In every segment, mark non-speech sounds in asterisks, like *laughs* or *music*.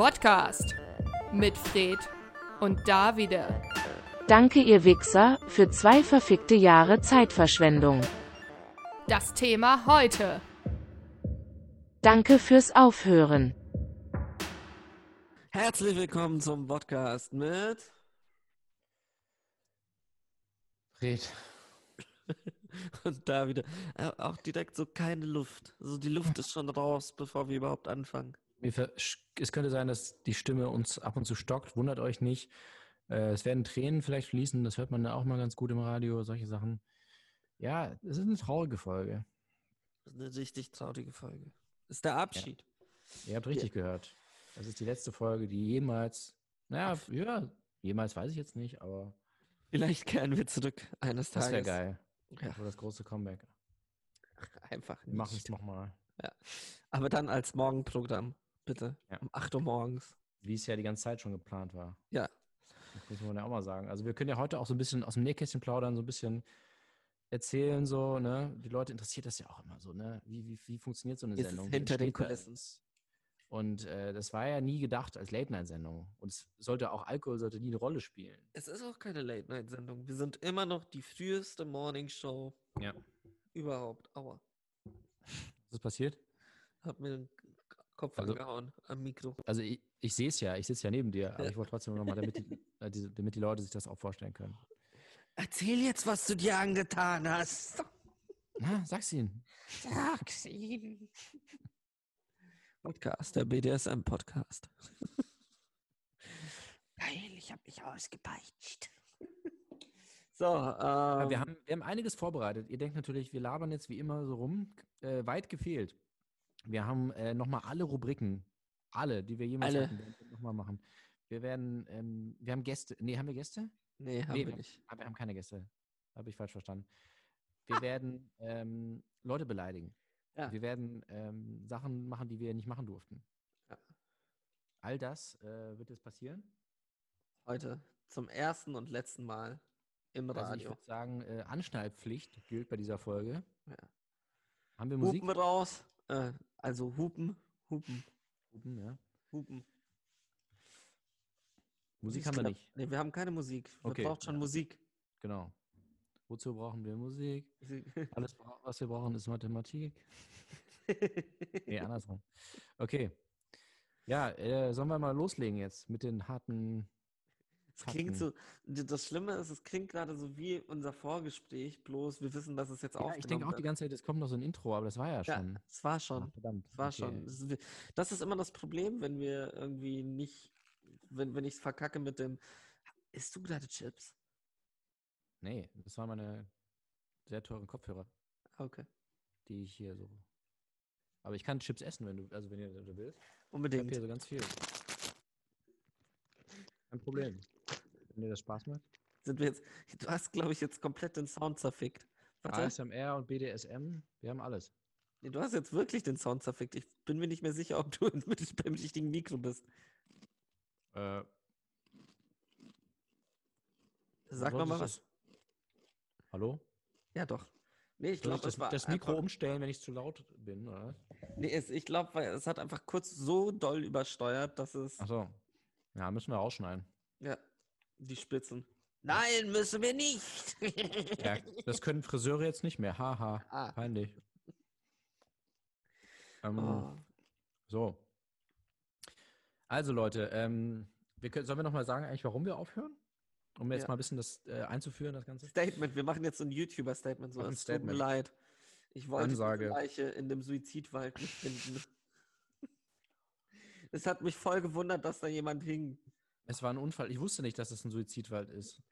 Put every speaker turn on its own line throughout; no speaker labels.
Podcast mit Fred und Davide.
Danke, ihr Wichser, für zwei verfickte Jahre Zeitverschwendung.
Das Thema heute.
Danke fürs Aufhören.
Herzlich willkommen zum Podcast mit
Fred. *laughs*
und da wieder äh, auch direkt so keine Luft. Also die Luft ist schon raus, bevor wir überhaupt anfangen.
Es könnte sein, dass die Stimme uns ab und zu stockt. Wundert euch nicht. Äh, Es werden Tränen vielleicht fließen. Das hört man auch mal ganz gut im Radio, solche Sachen. Ja, es ist eine traurige Folge.
Das ist eine richtig traurige Folge. Das ist der Abschied.
Ihr habt richtig gehört. Das ist die letzte Folge, die jemals, naja, ja, jemals weiß ich jetzt nicht, aber
Vielleicht kehren wir zurück eines
das wäre
Tages.
geil.
Ja,
So das große Comeback.
einfach
Wir machen
nicht.
es nochmal.
Aber dann als Morgenprogramm, bitte.
Ja.
Um 8 Uhr morgens.
Wie es ja die ganze Zeit schon geplant war.
Ja.
Das muss man ja auch mal sagen. Also wir können ja heute auch so ein bisschen aus dem Nähkästchen plaudern, so ein bisschen erzählen, so, ne? Die Leute interessiert das ja auch immer so, ne? Wie, wie, wie funktioniert so eine
ist
Sendung?
Hinter den Kulissen?
Und äh, das war ja nie gedacht als Late-Night-Sendung. Und es sollte auch Alkohol sollte nie eine Rolle spielen.
Es ist auch keine Late-Night-Sendung. Wir sind immer noch die früheste Morningshow
Ja.
überhaupt. Aua.
Was ist passiert?
Hab mir den Kopf
Also-
angehauen am Mikro.
Also ich, ich sehe es ja, ich sitze ja neben dir, aber ich wollte trotzdem nochmal, damit die, *laughs* äh, damit die Leute sich das auch vorstellen können.
Erzähl jetzt, was du dir angetan hast.
Na, sag's ihnen.
Sag's ihm. Podcast, der BDSM-Podcast. Geil, ich hab mich ausgepeitscht. So, ähm,
wir, haben, wir haben einiges vorbereitet. Ihr denkt natürlich, wir labern jetzt wie immer so rum. Äh, weit gefehlt. Wir haben äh, nochmal alle Rubriken, alle, die wir jemals
Alle.
hatten, wir nochmal machen. Wir werden, ähm, wir haben Gäste. Nee, haben wir Gäste?
nee, haben
nee,
wir nicht.
Ah, wir haben keine Gäste. Habe ich falsch verstanden. Wir werden ähm, Leute beleidigen.
Ja.
Wir werden ähm, Sachen machen, die wir nicht machen durften.
Ja.
All das äh, wird jetzt passieren.
Heute zum ersten und letzten Mal im
Also ich
Radio.
würde sagen, äh, Anschnallpflicht gilt bei dieser Folge.
Ja.
Haben wir Musik?
Hupen raus. Äh, also Hupen, Hupen,
Hupen, ja.
Hupen.
Musik haben wir nicht.
Nee, wir haben keine Musik. Wir
Okay.
braucht schon Musik.
Genau. Wozu brauchen wir Musik? *laughs* Alles, was wir brauchen, ist Mathematik. Nee, andersrum. Okay. Ja, äh, sollen wir mal loslegen jetzt mit den harten.
Es klingt so, das Schlimme ist, es klingt gerade so wie unser Vorgespräch, bloß wir wissen, dass es jetzt
Ja,
aufgenommen
ich denke auch die ganze Zeit, es kommt noch so ein Intro, aber das war ja
Ja,
schon.
es war
Ach,
schon.
verdammt.
Es war
okay.
schon. Das ist, immer das Problem, wenn wir irgendwie nicht, wenn, wenn ich es verkacke mit dem, isst du gerade Chips?
Nee, das waren meine sehr teuren Kopfhörer,
Okay.
die ich hier so. Aber ich kann Chips essen, wenn du, also wenn ihr du willst. Ich habe
Unbedingt.
hier so ganz viel. Kein Problem. Wenn dir das Spaß macht.
Sind wir jetzt, du hast, glaube ich, jetzt komplett den Sound zerfickt. Warte.
ASMR und BDSM, wir haben alles.
Nee, du hast jetzt wirklich den Sound zerfickt. Ich bin mir nicht mehr sicher, ob du *laughs* mit, beim richtigen Mikro bist.
Äh,
Sag mal
du-
was.
Hallo?
Ja, doch. Nee, ich glaube,
das,
war
das Mikro
einfach,
umstellen, wenn ich zu laut bin, oder?
Nee, es, ich glaube, es hat einfach kurz so doll übersteuert, dass es.
Achso. Ja, müssen wir rausschneiden.
Die Spitzen. Nein, müssen wir nicht.
Ja, das können Friseure jetzt nicht mehr. Haha,
Ah.
peinlich. Ähm,
Oh.
So. Also Leute, ähm, wir können, sollen wir nochmal sagen, eigentlich, warum wir aufhören? Um jetzt
Ja.
mal ein bisschen das äh, einzuführen, das Ganze.
Statement, wir machen jetzt so ein YouTuber-Statement. So, es tut mir
Statement.
leid. Ich wollte
Ansage.
die Leiche in dem Suizidwald nicht finden. es hat mich voll gewundert, dass da jemand hing.
Es war ein Unfall. Ich wusste nicht, dass es ein Suizidwald ist.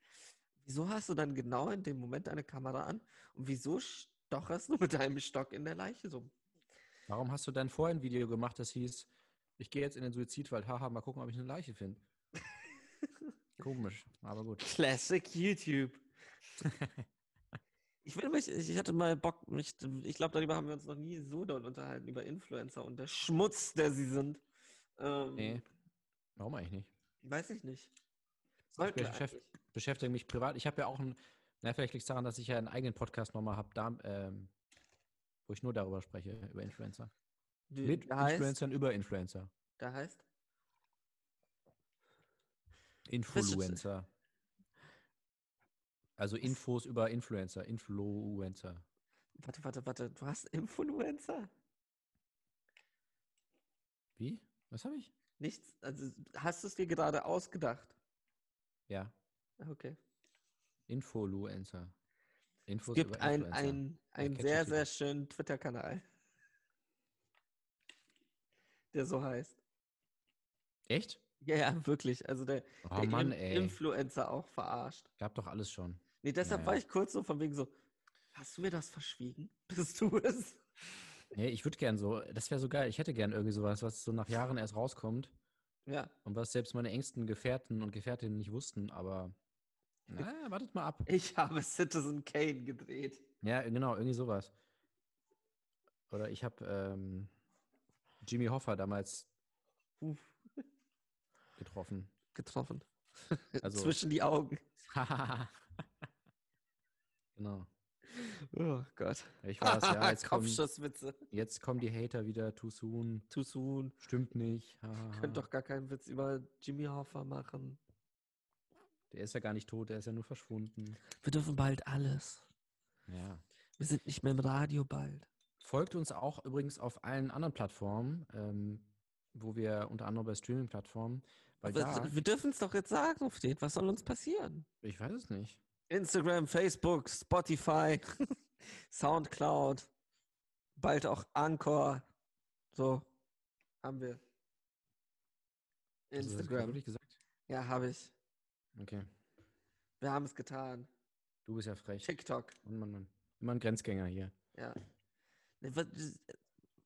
Wieso hast du dann genau in dem Moment deine Kamera an? Und wieso stocherst du mit deinem Stock in der Leiche so?
Warum hast du dann vorher ein Video gemacht, das hieß, ich gehe jetzt in den Suizidwald, haha, mal gucken, ob ich eine Leiche finde. *laughs* Komisch, aber gut.
Classic YouTube. Ich will mich, ich hatte mal Bock, mich, ich glaube, darüber haben wir uns noch nie so doll unterhalten, über Influencer und der Schmutz, der sie sind. Ähm,
Nee. Warum eigentlich nicht?
Weiß ich nicht.
Ich
Sollten wir
beschäft, beschäftige mich privat. Ich habe ja auch einen, na, vielleicht liegt es daran, dass ich ja einen eigenen Podcast nochmal habe, da, ähm, wo ich nur darüber spreche, über Influencer.
Wie,
Mit
heißt,
Influencern über Influencer.
der heißt?
Influencer. Also Infos über Influencer. Influencer.
Warte, warte, warte. Du hast Influencer?
Wie? Was habe ich?
Nichts. Also hast du es dir gerade ausgedacht?
Ja.
Okay.
Influencer. Infos
Es gibt
über
ein, ein, einen
catchy
sehr, sehr schönen Twitter-Kanal. *laughs* Der so heißt.
Echt?
Ja, ja, wirklich. Also der,
Oh
der
Mann.
Influencer auch verarscht.
Gab doch alles schon.
Nee, deshalb
Naja.
war ich kurz so von wegen so, hast du mir das verschwiegen? *laughs* Bist du es?
Nee, ich würde gern so, das wäre so geil. Ich hätte gern irgendwie sowas, was so nach Jahren erst rauskommt
Ja.
und was selbst meine engsten Gefährten und Gefährtinnen nicht wussten, aber na, wartet mal ab.
Ich habe Citizen Kane gedreht.
Ja, genau, irgendwie sowas. Oder ich habe ähm, Jimmy Hoffa damals
Uff,
getroffen.
getroffen.
Also- *laughs*
Zwischen die Augen. *laughs*
genau.
Oh Gott.
Ich weiß, ja, jetzt *laughs* kommen,
Kopfschusswitze.
jetzt kommen die Hater wieder too soon.
Too soon.
Stimmt nicht.
Könnt doch gar keinen Witz über Jimmy Hoffa machen.
Der ist ja gar nicht tot, der ist ja nur verschwunden.
Wir dürfen bald alles.
Ja.
Wir sind nicht mehr im Radio bald.
Folgt uns auch übrigens auf allen anderen Plattformen, ähm, wo wir unter anderem bei Streaming-Plattformen,
wir dürfen es doch jetzt sagen, auf den. Was soll uns passieren?
ich weiß es nicht.
Instagram, Facebook, Spotify, *laughs* Soundcloud, bald auch Anchor. So, haben wir. Instagram.
wirklich gesagt?
Ja, habe ich.
Okay.
Wir haben es getan.
Du bist ja frech.
TikTok.
Mann, Mann, Mann. Immer ein Grenzgänger hier.
Ja. Ne, was-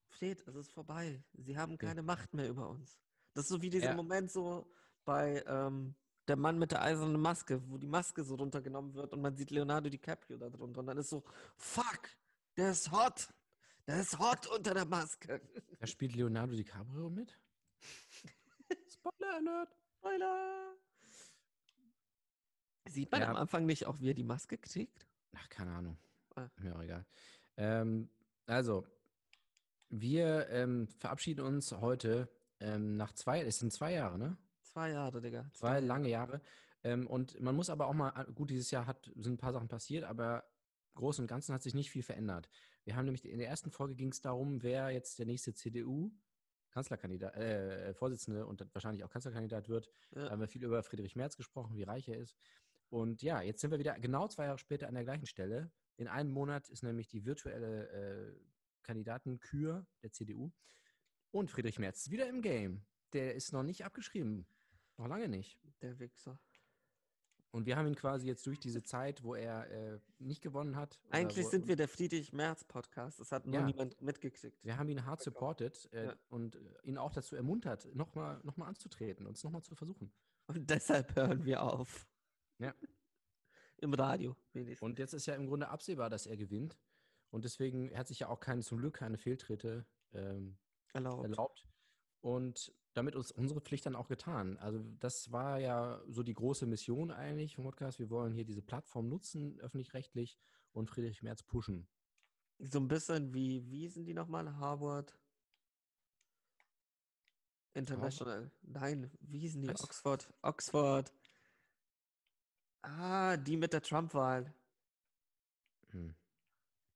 Fred, es ist vorbei. Sie haben keine Macht mehr über uns. Das ist so wie dieser
Ja.
Moment so bei ähm, der Mann mit der eisernen Maske, wo die Maske so runtergenommen wird und man sieht Leonardo DiCaprio da drunter und dann ist so, fuck, der ist hot. Der ist hot unter der Maske.
Da spielt Leonardo DiCaprio mit? *laughs* Spoiler Alert!
Spoiler. Sieht man
Ja.
am Anfang nicht auch, wie er die Maske kriegt?
Ach, keine Ahnung.
Ah.
Mir auch egal. Ähm, also, wir ähm, verabschieden uns heute ähm, nach zwei, es sind zwei Jahre, ne?
Zwei Jahre, Digga.
Zwei lange Jahre. Ähm, und man muss aber auch mal, gut, dieses Jahr hat, sind ein paar Sachen passiert, aber im Großen und Ganzen hat sich nicht viel verändert. Wir haben nämlich in der ersten Folge ging es darum, wer jetzt der nächste CDU-Kanzlerkandidat, äh, Vorsitzende und wahrscheinlich auch Kanzlerkandidat wird. Da
Ja.
haben wir viel über Friedrich Merz gesprochen, wie reich er ist. Und ja, jetzt sind wir wieder genau zwei Jahre später an der gleichen Stelle. In einem Monat ist nämlich die virtuelle äh, Kandidatenkür der CDU. Und Friedrich Merz ist wieder im Game. Der ist noch nicht abgeschrieben. Noch lange nicht.
Der Wichser.
Und wir haben ihn quasi jetzt durch diese Zeit, wo er äh, nicht gewonnen hat.
Eigentlich
wo,
sind wir der Friedrich-Merz-Podcast. Das hat nur
Ja.
niemand mitgekriegt.
Wir haben ihn hart supported äh,
Ja.
und äh, ihn auch dazu ermuntert, nochmal noch mal anzutreten und es nochmal zu versuchen.
Und deshalb hören wir auf.
Ja. *laughs*
Im Radio wenigstens.
Und jetzt ist ja im Grunde absehbar, dass er gewinnt. Und deswegen hat sich ja auch keine, zum Glück keine Fehltritte ähm,
erlaubt.
erlaubt. Und damit ist unsere Pflicht dann auch getan. Also das war ja so die große Mission eigentlich vom Podcast. Wir wollen hier diese Plattform nutzen, öffentlich-rechtlich, und Friedrich Merz pushen.
So ein bisschen wie, wie sind die nochmal? Harvard International. Nein, wie hießen die?
Was?
Oxford. Oxford. Ah, die mit der Trump-Wahl.
Hm.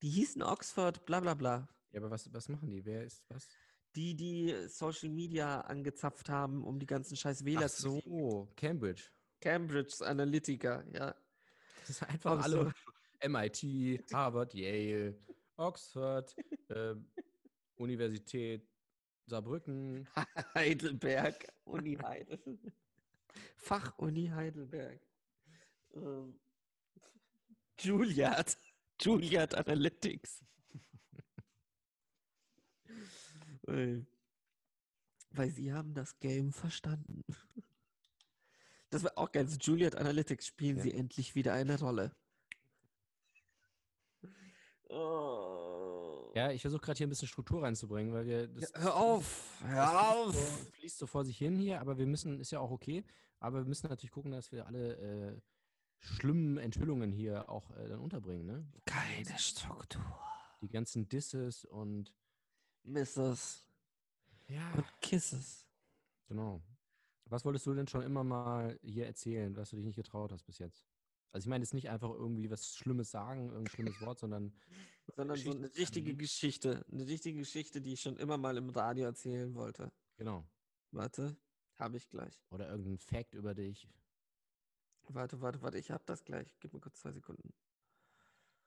Die hießen Oxford, bla bla bla.
Ja, aber was, was machen die? Wer ist was?
Die, die Social Media angezapft haben, um die ganzen scheiß Wähler
Ach
zu kriegen.
so, Cambridge.
Cambridge Analytica, ja.
Das ist einfach alle
so. *laughs*
MIT, Harvard, Yale, Oxford, *laughs* ähm, Universität Saarbrücken. *laughs*
Heidelberg, Uni Heidelberg. Fach-Uni Heidelberg. Ähm, Juliard. Juliard Analytics. Ey. Weil sie haben das Game verstanden. Das war auch geil. So Juliard Analytics spielen
Ja.
sie endlich wieder eine Rolle. Oh.
Ja, ich versuche gerade hier ein bisschen Struktur reinzubringen, weil wir. Das,
Ja, hör auf! Hör auf!
fließt so- fließt so vor sich hin hier, aber wir müssen, ist ja auch okay, aber wir müssen natürlich gucken, dass wir alle äh, schlimmen Enthüllungen hier auch äh, dann unterbringen, ne?
Keine Struktur.
Die ganzen Disses und
Misses
ja,
und Kisses.
genau. Was wolltest du denn schon immer mal hier erzählen, was du dich nicht getraut hast bis jetzt? Also ich meine jetzt nicht einfach irgendwie was Schlimmes sagen, irgendein schlimmes Wort, sondern *laughs*
Sondern so eine richtige Geschichte. Eine richtige Geschichte, die ich schon immer mal im Radio erzählen wollte.
genau.
Warte, habe ich gleich.
Oder irgendein Fact über dich.
Warte, warte, warte, ich habe das gleich. Gib mir kurz zwei Sekunden.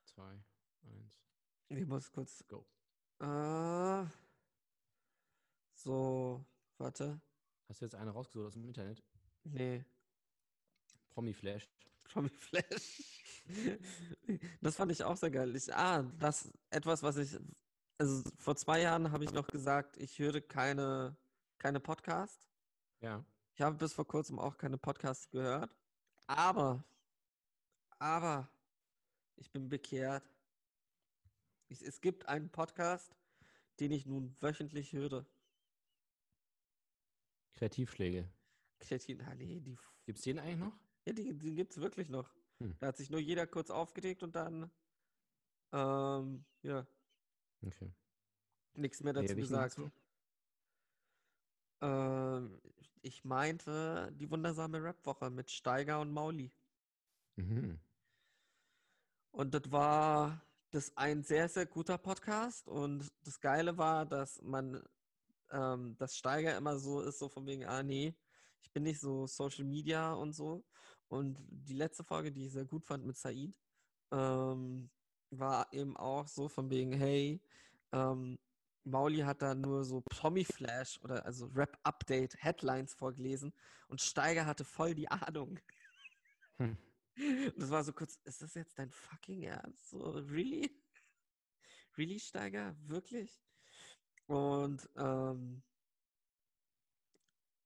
Zwei, eins,
Ich muss kurz.
go.
Äh, so, warte.
Hast du jetzt eine rausgesucht aus dem Internet?
Nee.
Promi Flash.
Promi Flash. das fand ich auch sehr geil. Ich, ah, das etwas, was ich. Also vor zwei Jahren habe ich noch gesagt, ich höre keine, keine Podcasts.
Ja.
Ich habe bis vor kurzem auch keine Podcasts gehört. Aber, aber, ich bin bekehrt. Ich, es gibt einen Podcast, den ich nun wöchentlich höre.
Kreativschläge.
Kreatin, ah, nee, die,
Gibt's den eigentlich noch?
ja, die, die gibt es wirklich noch.
Hm.
Da hat sich nur jeder kurz aufgeregt und dann, ähm, ja,
Okay.
nichts mehr
Nee,
dazu
welchen
gesagt.
meinst
Ähm, ich meinte die wundersame Rap-Woche mit Steiger und Mauli.
Mhm.
Und das war das ein sehr, sehr guter Podcast. Und das Geile war, dass man, ähm, das Steiger immer so ist, so von wegen, ah nee, ich bin nicht so Social Media und so. Und die letzte Folge, die ich sehr gut fand mit Said, ähm, war eben auch so von wegen, hey, ähm, Mauli hat da nur so Promi-Flash oder also Rap-Update-Headlines vorgelesen und Steiger hatte voll die Ahnung.
Hm. *laughs*
Das war so kurz, ist das jetzt dein fucking Ernst? So, really? *laughs* Really, Steiger? Wirklich? Und ähm,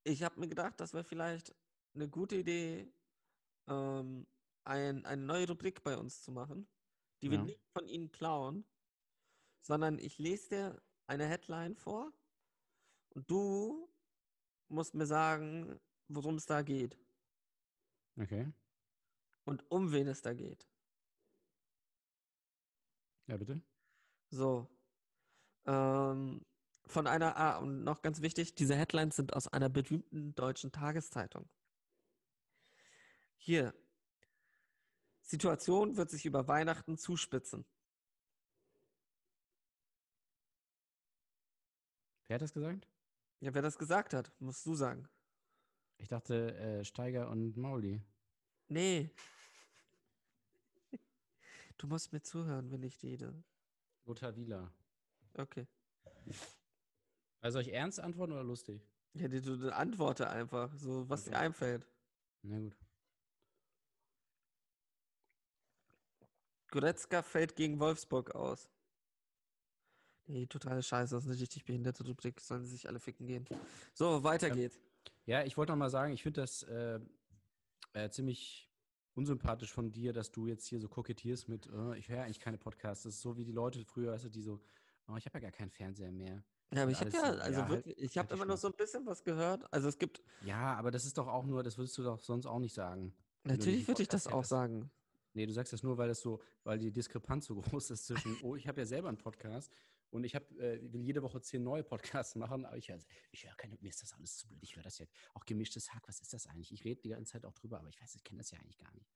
ich habe mir gedacht, das wäre vielleicht eine gute Idee, ähm, ein, eine neue Rubrik bei uns zu machen, die wir
Ja.
nicht von Ihnen klauen, sondern ich lese dir eine Headline vor und du musst mir sagen, worum es da geht
Okay.
Und um wen es da geht.
Ja, bitte.
So. Ähm, von einer, ah, und noch ganz wichtig, diese Headlines sind aus einer berühmten deutschen Tageszeitung. Hier. Situation wird sich über Weihnachten zuspitzen.
Wer hat das gesagt?
Ja, wer das gesagt hat, musst du sagen.
Ich dachte, äh, Steiger und Mauli.
Nee. *laughs* Du musst mir zuhören, wenn ich rede.
Lothar Wieler.
Okay.
Also soll ich ernst antworten oder lustig?
Ja, die, du, antworte einfach, so was dir
Okay.
einfällt.
Na gut.
Goretzka fällt gegen Wolfsburg aus. Nee, totale Scheiße, das ist eine richtig behinderte Rubrik. Sollen sie sich alle ficken gehen. So, weiter
Ja.
geht's.
Ja, ich wollte noch mal sagen, ich finde das äh, äh, ziemlich unsympathisch von dir, dass du jetzt hier so kokettierst mit, äh, ich höre eigentlich keine Podcasts. Das ist so wie die Leute früher, weißt du, die so, oh, ich habe ja gar keinen Fernseher mehr.
Ja, aber ich habe ja,
so,
also
ja, halt-
wirklich, ich habe
halt
immer noch so ein bisschen was gehört. Also es gibt,
Ja, aber das ist doch auch nur, das würdest du doch sonst auch nicht sagen.
natürlich würde ich das auch sagen.
Nee, du sagst das nur, weil das so, weil die Diskrepanz so *laughs* groß ist zwischen, oh, ich habe ja selber einen Podcast und ich hab, äh, will jede Woche zehn neue Podcasts machen, aber ich, hör- ich höre keine, mir ist das alles zu blöd, ich höre das jetzt. Auch gemischtes Hack, was ist das eigentlich? Ich rede die ganze Zeit auch drüber, aber ich weiß, ich kenne das ja eigentlich gar nicht.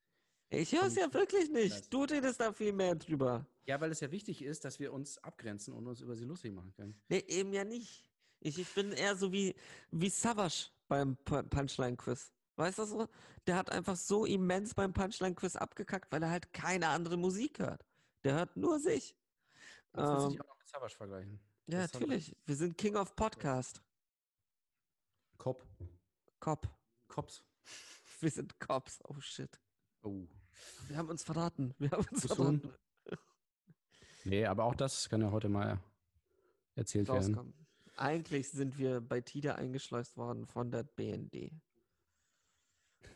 Ich höre es ja wirklich
Das-
nicht. Du redest da viel mehr drüber.
Ja, weil es ja wichtig ist, dass wir uns abgrenzen und uns über sie lustig machen können.
Nee, eben ja nicht. Ich, ich bin eher so wie, wie Savage beim Pu- Punchline-Quiz. Weißt du so? Der hat einfach so immens beim Punchline-Quiz abgekackt, weil er halt keine andere Musik hört. Der hört nur sich.
Du
Ähm,
dich auch noch Savage vergleichen.
ja,
das
natürlich. Wir sind King of Podcast.
Cop.
Cop.
Cops. *laughs*
Wir sind Cops. Oh shit.
Oh.
Wir haben uns verraten. Wir haben uns verraten.
Nee, aber auch das kann ja heute mal erzählt werden.
Eigentlich sind wir bei TIDA eingeschleust worden von der BND.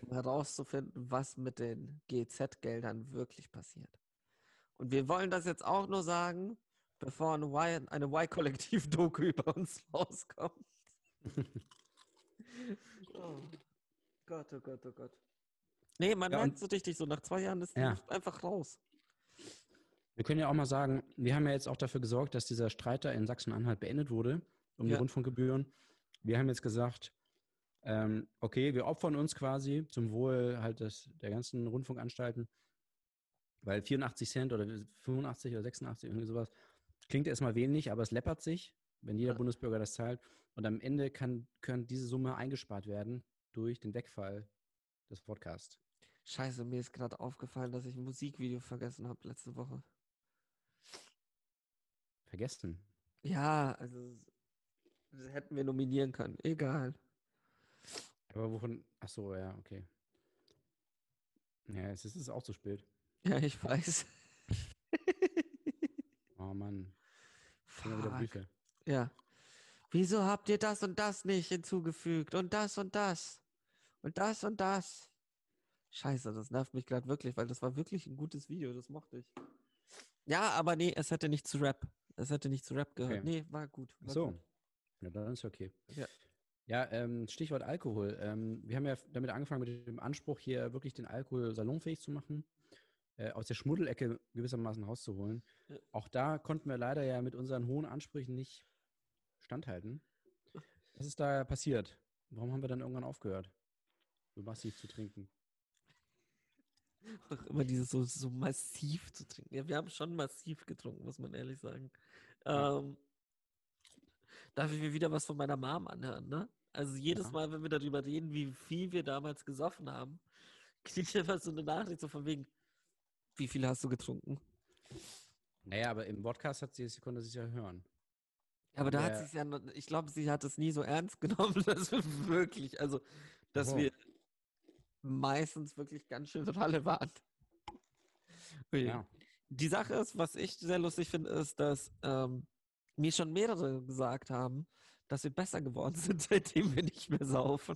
Um herauszufinden, was mit den GZ-Geldern wirklich passiert. Und wir wollen das jetzt auch nur sagen, bevor eine Y- eine Y-Kollektiv-Doku *laughs* über uns rauskommt. *laughs* oh Gott, oh Gott, oh Gott. Nee, man
Ja,
merkt so richtig so, nach zwei Jahren ist die
Ja.
Luft einfach raus.
Wir können ja auch mal sagen, wir haben ja jetzt auch dafür gesorgt, dass dieser Streit da in Sachsen-Anhalt beendet wurde, um die
Ja.
Rundfunkgebühren. Wir haben jetzt gesagt, Ähm, okay, wir opfern uns quasi zum Wohl halt des, der ganzen Rundfunkanstalten, weil 84 Cent oder 85 oder 86, irgendwie sowas, klingt erstmal wenig, aber es läppert sich, wenn jeder
Ja.
Bundesbürger das zahlt. Und am Ende kann, kann diese Summe eingespart werden durch den Wegfall des Podcasts.
Scheiße, mir ist gerade aufgefallen, dass ich ein Musikvideo vergessen habe letzte Woche.
Vergessen.
Ja, also das hätten wir nominieren können. Egal.
Aber wovon? Ach so, ja, okay. Ja, es ist, es ist auch zu spät.
Ja, ich weiß.
Oh Mann. Schon wieder
Fuck.
Briefe.
Ja. Wieso habt ihr das und das nicht hinzugefügt? Und das und das. Und das und das. Scheiße, das nervt mich gerade wirklich, weil das war wirklich ein gutes Video, das mochte ich. Ja, aber nee, es hätte nicht zu Rap. Es hätte nicht zu Rap gehört.
Okay.
Nee, war gut.
Ach
War
so.
gut.
Ja, dann ist okay.
Ja.
Ja, ähm, Stichwort Alkohol. Ähm, wir haben ja damit angefangen mit dem Anspruch, hier wirklich den Alkohol salonfähig zu machen, äh, aus der Schmuddelecke gewissermaßen rauszuholen.
Ja.
Auch da konnten wir leider ja mit unseren hohen Ansprüchen nicht standhalten. Was ist da passiert? Warum haben wir dann irgendwann aufgehört, so massiv zu trinken?
Auch immer dieses so, so massiv zu trinken. Ja, wir haben schon massiv getrunken, muss man ehrlich sagen. Ähm, darf ich mir wieder was von meiner Mom anhören, ne? Also jedes
Ja.
Mal, wenn wir darüber reden, wie viel wir damals gesoffen haben, *laughs* kriege ich immer so eine Nachricht so von wegen, wie viel hast du getrunken?
Naja, aber im Podcast hat sie, sie konnte sie es ja hören.
Aber da hat
Ja.
sie ja, noch- ich glaube, sie hat es nie so ernst *laughs* genommen, dass wir wirklich, also, dass
Oh.
wir meistens wirklich ganz schön Ralle waren. Ui.
Ja.
Die Sache ist, was ich sehr lustig finde, ist, dass ähm, mir schon mehrere gesagt haben, dass wir besser geworden *laughs* sind, seitdem wir nicht mehr saufen.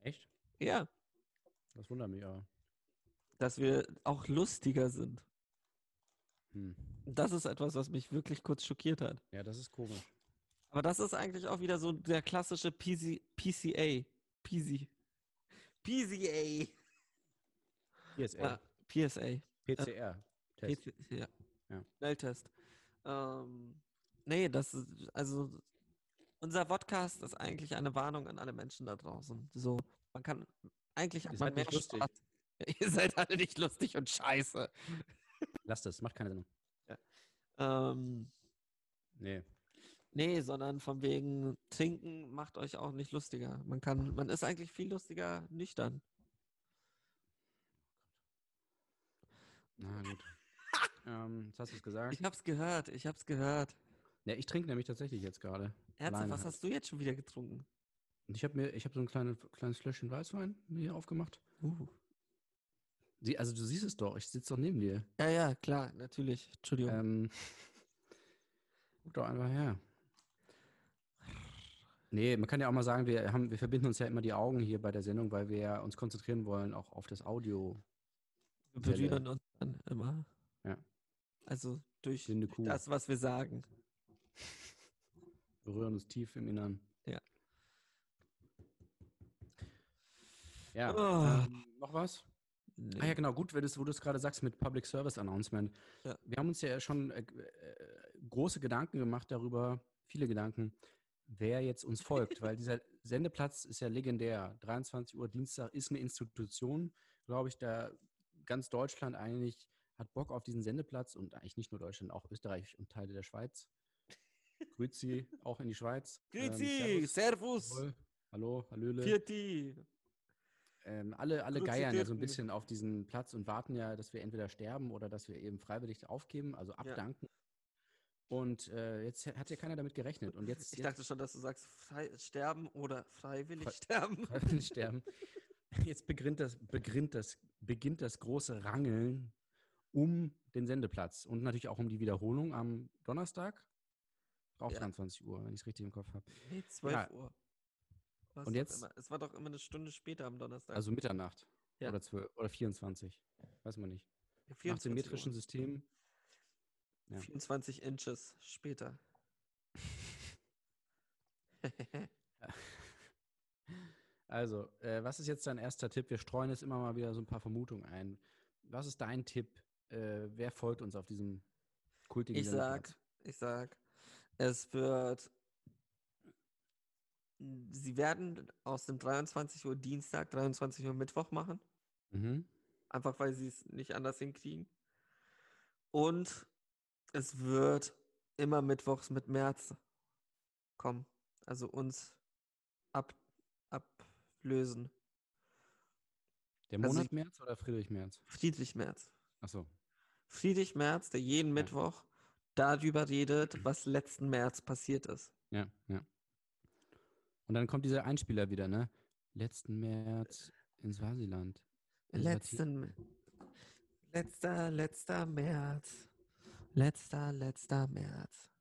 Echt?
Ja,
Das wundert mich aber.
Dass wir auch lustiger sind.
Hm.
Das ist etwas, was mich wirklich kurz schockiert hat.
Ja, das ist komisch.
Aber das ist eigentlich auch wieder so der klassische PC, PCA. PC. PCA.
PSA.
Ja, PSA.
PCR. Test.
PC, ja.
Ja.
Schnelltest. Ähm, nee, das ist, also unser Podcast ist eigentlich eine Warnung an alle Menschen da draußen. So, man kann, eigentlich hat man
seid
mehr
lustig.
Spaß. *laughs* Ihr seid alle nicht lustig und scheiße.
Lasst es, macht keine Sinn.
Ähm,
Nee.
nee, sondern von wegen trinken macht euch auch nicht lustiger. Man kann, man ist eigentlich viel lustiger nüchtern.
Na gut. *laughs* ähm, jetzt hast du es gesagt.
Ich hab's gehört, ich hab's gehört.
Ja, ich trinke nämlich tatsächlich jetzt gerade.
Ernsthaft, was hast du jetzt schon wieder getrunken?
Ich habe mir, ich habe so ein kleines, kleines Fläschchen Weißwein mir hier aufgemacht.
Uh.
Sie, also du siehst es doch, ich sitze doch neben dir.
Ja, ja, klar, natürlich. Entschuldigung.
Ähm, guck doch einfach her. Nee, man kann ja auch mal sagen, wir haben, wir verbinden uns ja immer die Augen hier bei der Sendung, weil wir ja uns konzentrieren wollen, auch auf das Audio.
Wir berühren uns dann immer.
Ja.
Also durch das, was wir sagen.
berühren uns tief im Innern.
Ja.
Ja.
Oh.
Ähm, noch was? Ah ja, genau, gut, du's- wo du es gerade sagst mit Public Service Announcement.
Ja.
Wir haben uns ja schon äh, äh, große Gedanken gemacht darüber, viele Gedanken, wer jetzt uns folgt, *laughs* weil dieser Sendeplatz ist ja legendär. 23 Uhr Dienstag ist eine Institution, glaube ich, da ganz Deutschland eigentlich hat Bock auf diesen Sendeplatz und eigentlich nicht nur Deutschland, auch Österreich und Teile der Schweiz. *laughs* Grüezi, auch in die Schweiz. Ähm,
Grüezi,
Servus.
Servus,
Jawohl. Hallo, Hallöle.
Pirti.
Ähm, alle alle geiern ja so ein bisschen auf diesen Platz und warten ja, dass wir entweder sterben oder dass wir eben freiwillig aufgeben, also abdanken. Und äh, jetzt hat ja keiner damit gerechnet. Und jetzt,
Ich
jetzt
dachte schon, dass du sagst, frei, sterben oder freiwillig
Frei-
sterben. *laughs*
freiwillig sterben. *laughs* Jetzt beginnt das, beginnt, das, beginnt das große Rangeln um den Sendeplatz und natürlich auch um die Wiederholung am Donnerstag. Auch
Ja.
23 Uhr, wenn ich es richtig im Kopf habe.
Nee, 12
Ja.
Uhr. War's
Und jetzt-
Immer. Es war doch immer eine Stunde später am Donnerstag.
Also Mitternacht.
Ja.
Oder, 12, oder 24. Weiß man nicht.
Ja,
Nach
24
dem metrischen
Uhr.
System. ja.
24 Inches später. *laughs*
Also, äh, was ist jetzt dein erster Tipp? Wir streuen jetzt immer mal wieder so ein paar Vermutungen ein. Was ist dein Tipp? Äh, wer folgt uns auf diesem kultigen
Ich sag,
Sendeplatz?
ich sag, es wird sie werden aus dem 23 Uhr Dienstag 23 Uhr Mittwoch machen.
Mhm.
Einfach weil sie es nicht anders hinkriegen. Und es wird immer mittwochs mit März kommen. Also uns ab, ablösen.
Der
Also
Monat
ich-
März oder Friedrich Merz?
Friedrich Merz.
Achso.
Friedrich Merz, der jeden Mittwoch darüber redet, was letzten März passiert ist.
Ja, ja. Und dann kommt dieser Einspieler wieder, ne? Letzten März in Swasiland. Ti-
Letzten, letzter, letzter März. Letzter, letzter März.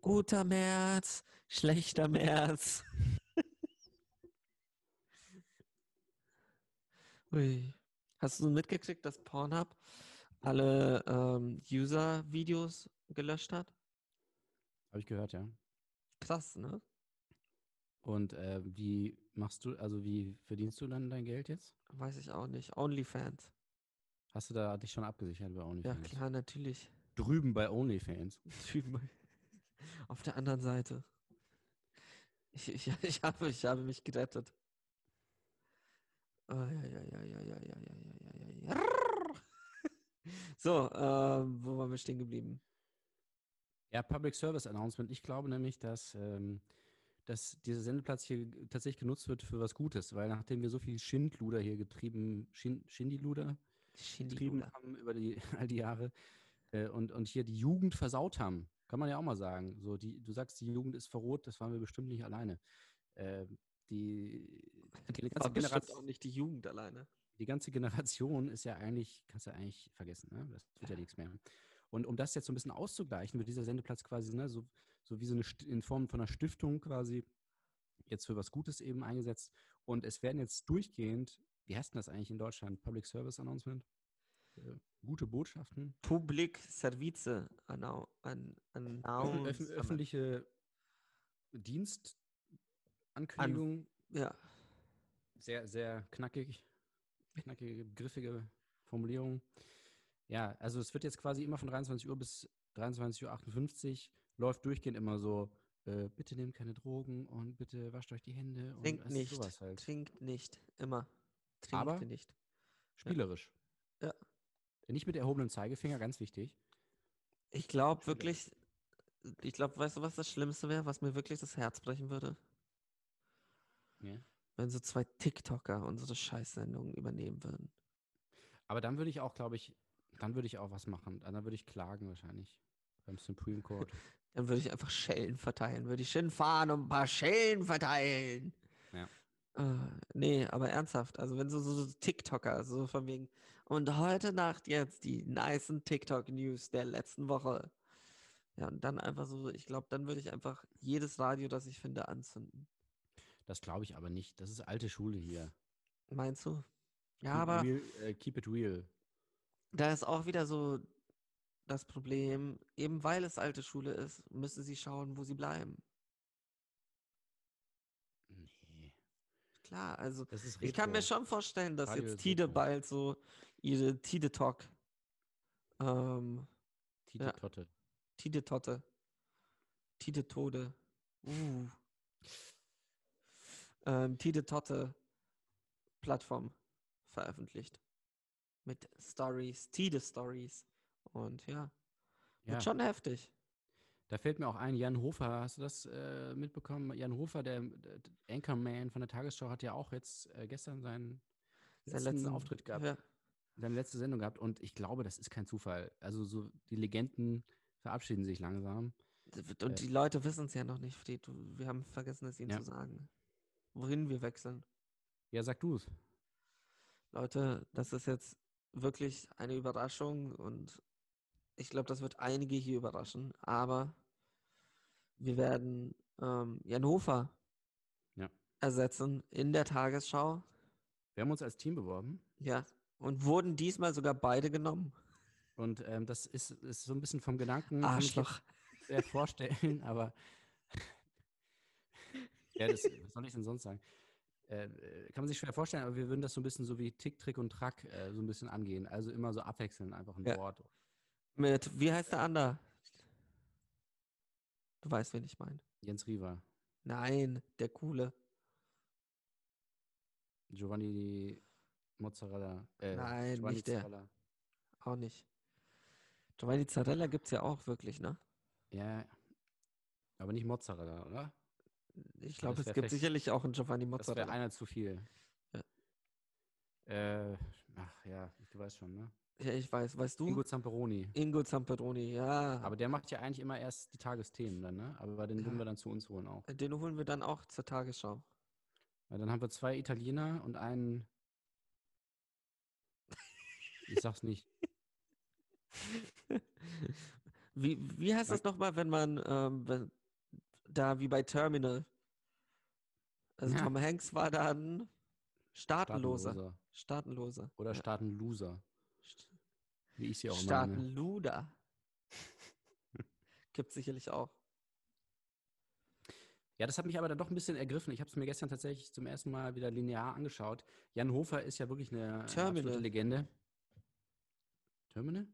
Guter März, schlechter März. *laughs* Ui. Hast du mitgekriegt, dass Pornhub alle ähm, User-Videos gelöscht hat?
Habe ich gehört, ja.
Krass, ne?
Und äh, wie machst du, also wie verdienst du dann dein Geld jetzt?
Weiß ich auch nicht. OnlyFans.
Hast du da dich schon abgesichert bei OnlyFans?
Ja, klar, natürlich.
Drüben bei OnlyFans. *laughs*
Drüben bei *laughs* auf der anderen Seite. Ich, ich, *laughs* ich, habe, ich habe mich gerettet. So, ähm, wo waren wir stehen geblieben?
Ja, Public Service Announcement. Ich glaube nämlich, dass ähm, dass dieser Sendeplatz hier tatsächlich genutzt wird für was Gutes, weil nachdem wir so viel Schindluder hier getrieben, Schind, Schindiluder getrieben haben über die, *laughs* all die Jahre äh, und, und hier die Jugend versaut haben, kann man ja auch mal sagen. So, die, du sagst, die Jugend ist verroht, das waren wir bestimmt nicht alleine. Äh, die, *laughs* die, ganze Generation,
auch nicht die Jugend alleine.
die ganze Generation ist ja eigentlich, kannst du ja eigentlich vergessen, ne? das wird ja nichts mehr. Und um das jetzt so ein bisschen auszugleichen, wird dieser Sendeplatz quasi, ne, so, so wie so eine in Form von einer Stiftung quasi jetzt für was Gutes eben eingesetzt. Und es werden jetzt durchgehend, wie heißt denn das eigentlich in Deutschland? Public Service Announcement? Äh, gute Botschaften.
Public Service annau an,
Öff
announcement.
öffentliche Dienstankündigung.
Ja,
Sehr, sehr knackig. Knackige, griffige Formulierung. Ja, also es wird jetzt quasi immer von 23 Uhr bis 23.58 Uhr läuft durchgehend immer so, äh, bitte nehmt keine Drogen und bitte wascht euch die Hände und
trinkt nicht.
sowas halt.
Trinkt nicht. Immer. Trinkt
Aber-
nicht.
Spielerisch.
Ja.
Nicht mit erhobenem Zeigefinger, ganz wichtig.
Ich glaube wirklich, ich glaube, weißt du, was das Schlimmste wäre, was mir wirklich das Herz brechen würde?
Ja.
Wenn so zwei TikToker unsere Scheißsendung übernehmen würden.
Aber dann würde ich auch, glaube ich, dann würde ich auch was machen. Dann würde ich klagen wahrscheinlich beim Supreme Court. *laughs*
Dann würde ich einfach Schellen verteilen. Würde ich hinfahren und ein paar Schellen verteilen.
Ja.
Äh, nee, aber ernsthaft. Also wenn so, so, so TikToker, so von wegen. Und heute Nacht jetzt die nicen TikTok-News der letzten Woche. Ja, und dann einfach so, ich glaube, dann würde ich einfach jedes Radio, das ich finde, anzünden.
Das glaube ich aber nicht. Das ist alte Schule hier.
Meinst du? Ja,
Keep
aber
Real, äh, keep it real.
da ist auch wieder so das Problem, eben weil es alte Schule ist, müssen sie schauen, wo sie bleiben.
Nee.
Klar, also ich kann mir schon vorstellen, dass
Radio
jetzt Tide bald so ihre Tide Talk, ähm,
Tite
ja.
Totte.
Tide Totte, Tide Tode, uh, ähm, Tide Totte Plattform veröffentlicht. Mit Stories, Tide Stories. Und ja,
Ja,
wird schon heftig.
da fällt mir auch ein, Jan Hofer, hast du das äh, mitbekommen? Jan Hofer, der, der Anchorman von der Tagesschau, hat ja auch jetzt äh, gestern seinen
Sein
letzten
letzten-
Auftritt gehabt,
Ja.
seine letzte Sendung gehabt und ich glaube, das ist kein Zufall. Also so die Legenden verabschieden sich langsam.
Und
Äh,
die Leute wissen es ja noch nicht. Du- Wir haben vergessen, es ihnen
Ja.
zu sagen. Wohin wir wechseln.
Ja, sag du es.
Leute, das ist jetzt wirklich eine Überraschung und ich glaube, das wird einige hier überraschen. Aber wir werden ähm, Jan Hofer
Ja.
ersetzen in der Tagesschau.
Wir haben uns als Team beworben
Ja. Und wurden diesmal sogar beide genommen.
und ähm, das ist, ist so ein bisschen vom Gedanken
Arschloch.
schwer vorstellen, aber *laughs* ja, das, was soll ich denn sonst sagen? Äh, äh, kann man sich schwer vorstellen, aber wir würden das so ein bisschen so wie Tick, Trick und Track äh, so ein bisschen angehen. Also immer so abwechselnd einfach ein
Ja.
Wort.
Mit, wie heißt der andere? Du weißt, wen ich meine.
Jens Riewer.
Nein, der coole.
Giovanni Mozzarella. Äh,
Nein,
Giovanni
nicht der.
Zarella.
Auch nicht. Giovanni Zarella gibt es ja auch wirklich, ne?
Ja, aber nicht Mozzarella, oder?
Ich glaube,
das
es gibt sicherlich auch einen Giovanni
Das wäre
Mozzarella.
einer zu viel.
Ja.
Äh, ach ja, du weißt schon, ne?
Ja, ich weiß. Weißt du?
Ingo Zamperoni.
Ingo Zamperoni, ja.
Aber der macht ja eigentlich immer erst die Tagesthemen dann, ne? Aber den würden
Ja.
wir dann zu uns holen auch.
Den holen wir dann auch zur Tagesschau.
Weil dann haben wir zwei Italiener und einen. Ich sag's nicht. *laughs*
Wie, wie heißt das nochmal, wenn man ähm, wenn, da wie bei Terminal? Also
Ja.
Tom Hanks war dann Staatenloser.
Staatenloser.
Staatenloser.
Oder
ja.
Staatenloser. Wie ich sie auch immer nenne.
Staatenluder. *laughs* Gibt sicherlich auch.
Ja, das hat mich aber dann doch ein bisschen ergriffen. Ich habe es mir gestern tatsächlich zum ersten Mal wieder linear angeschaut. Jan Hofer ist ja wirklich eine, eine
Terminal.
absolute Legende. Terminal?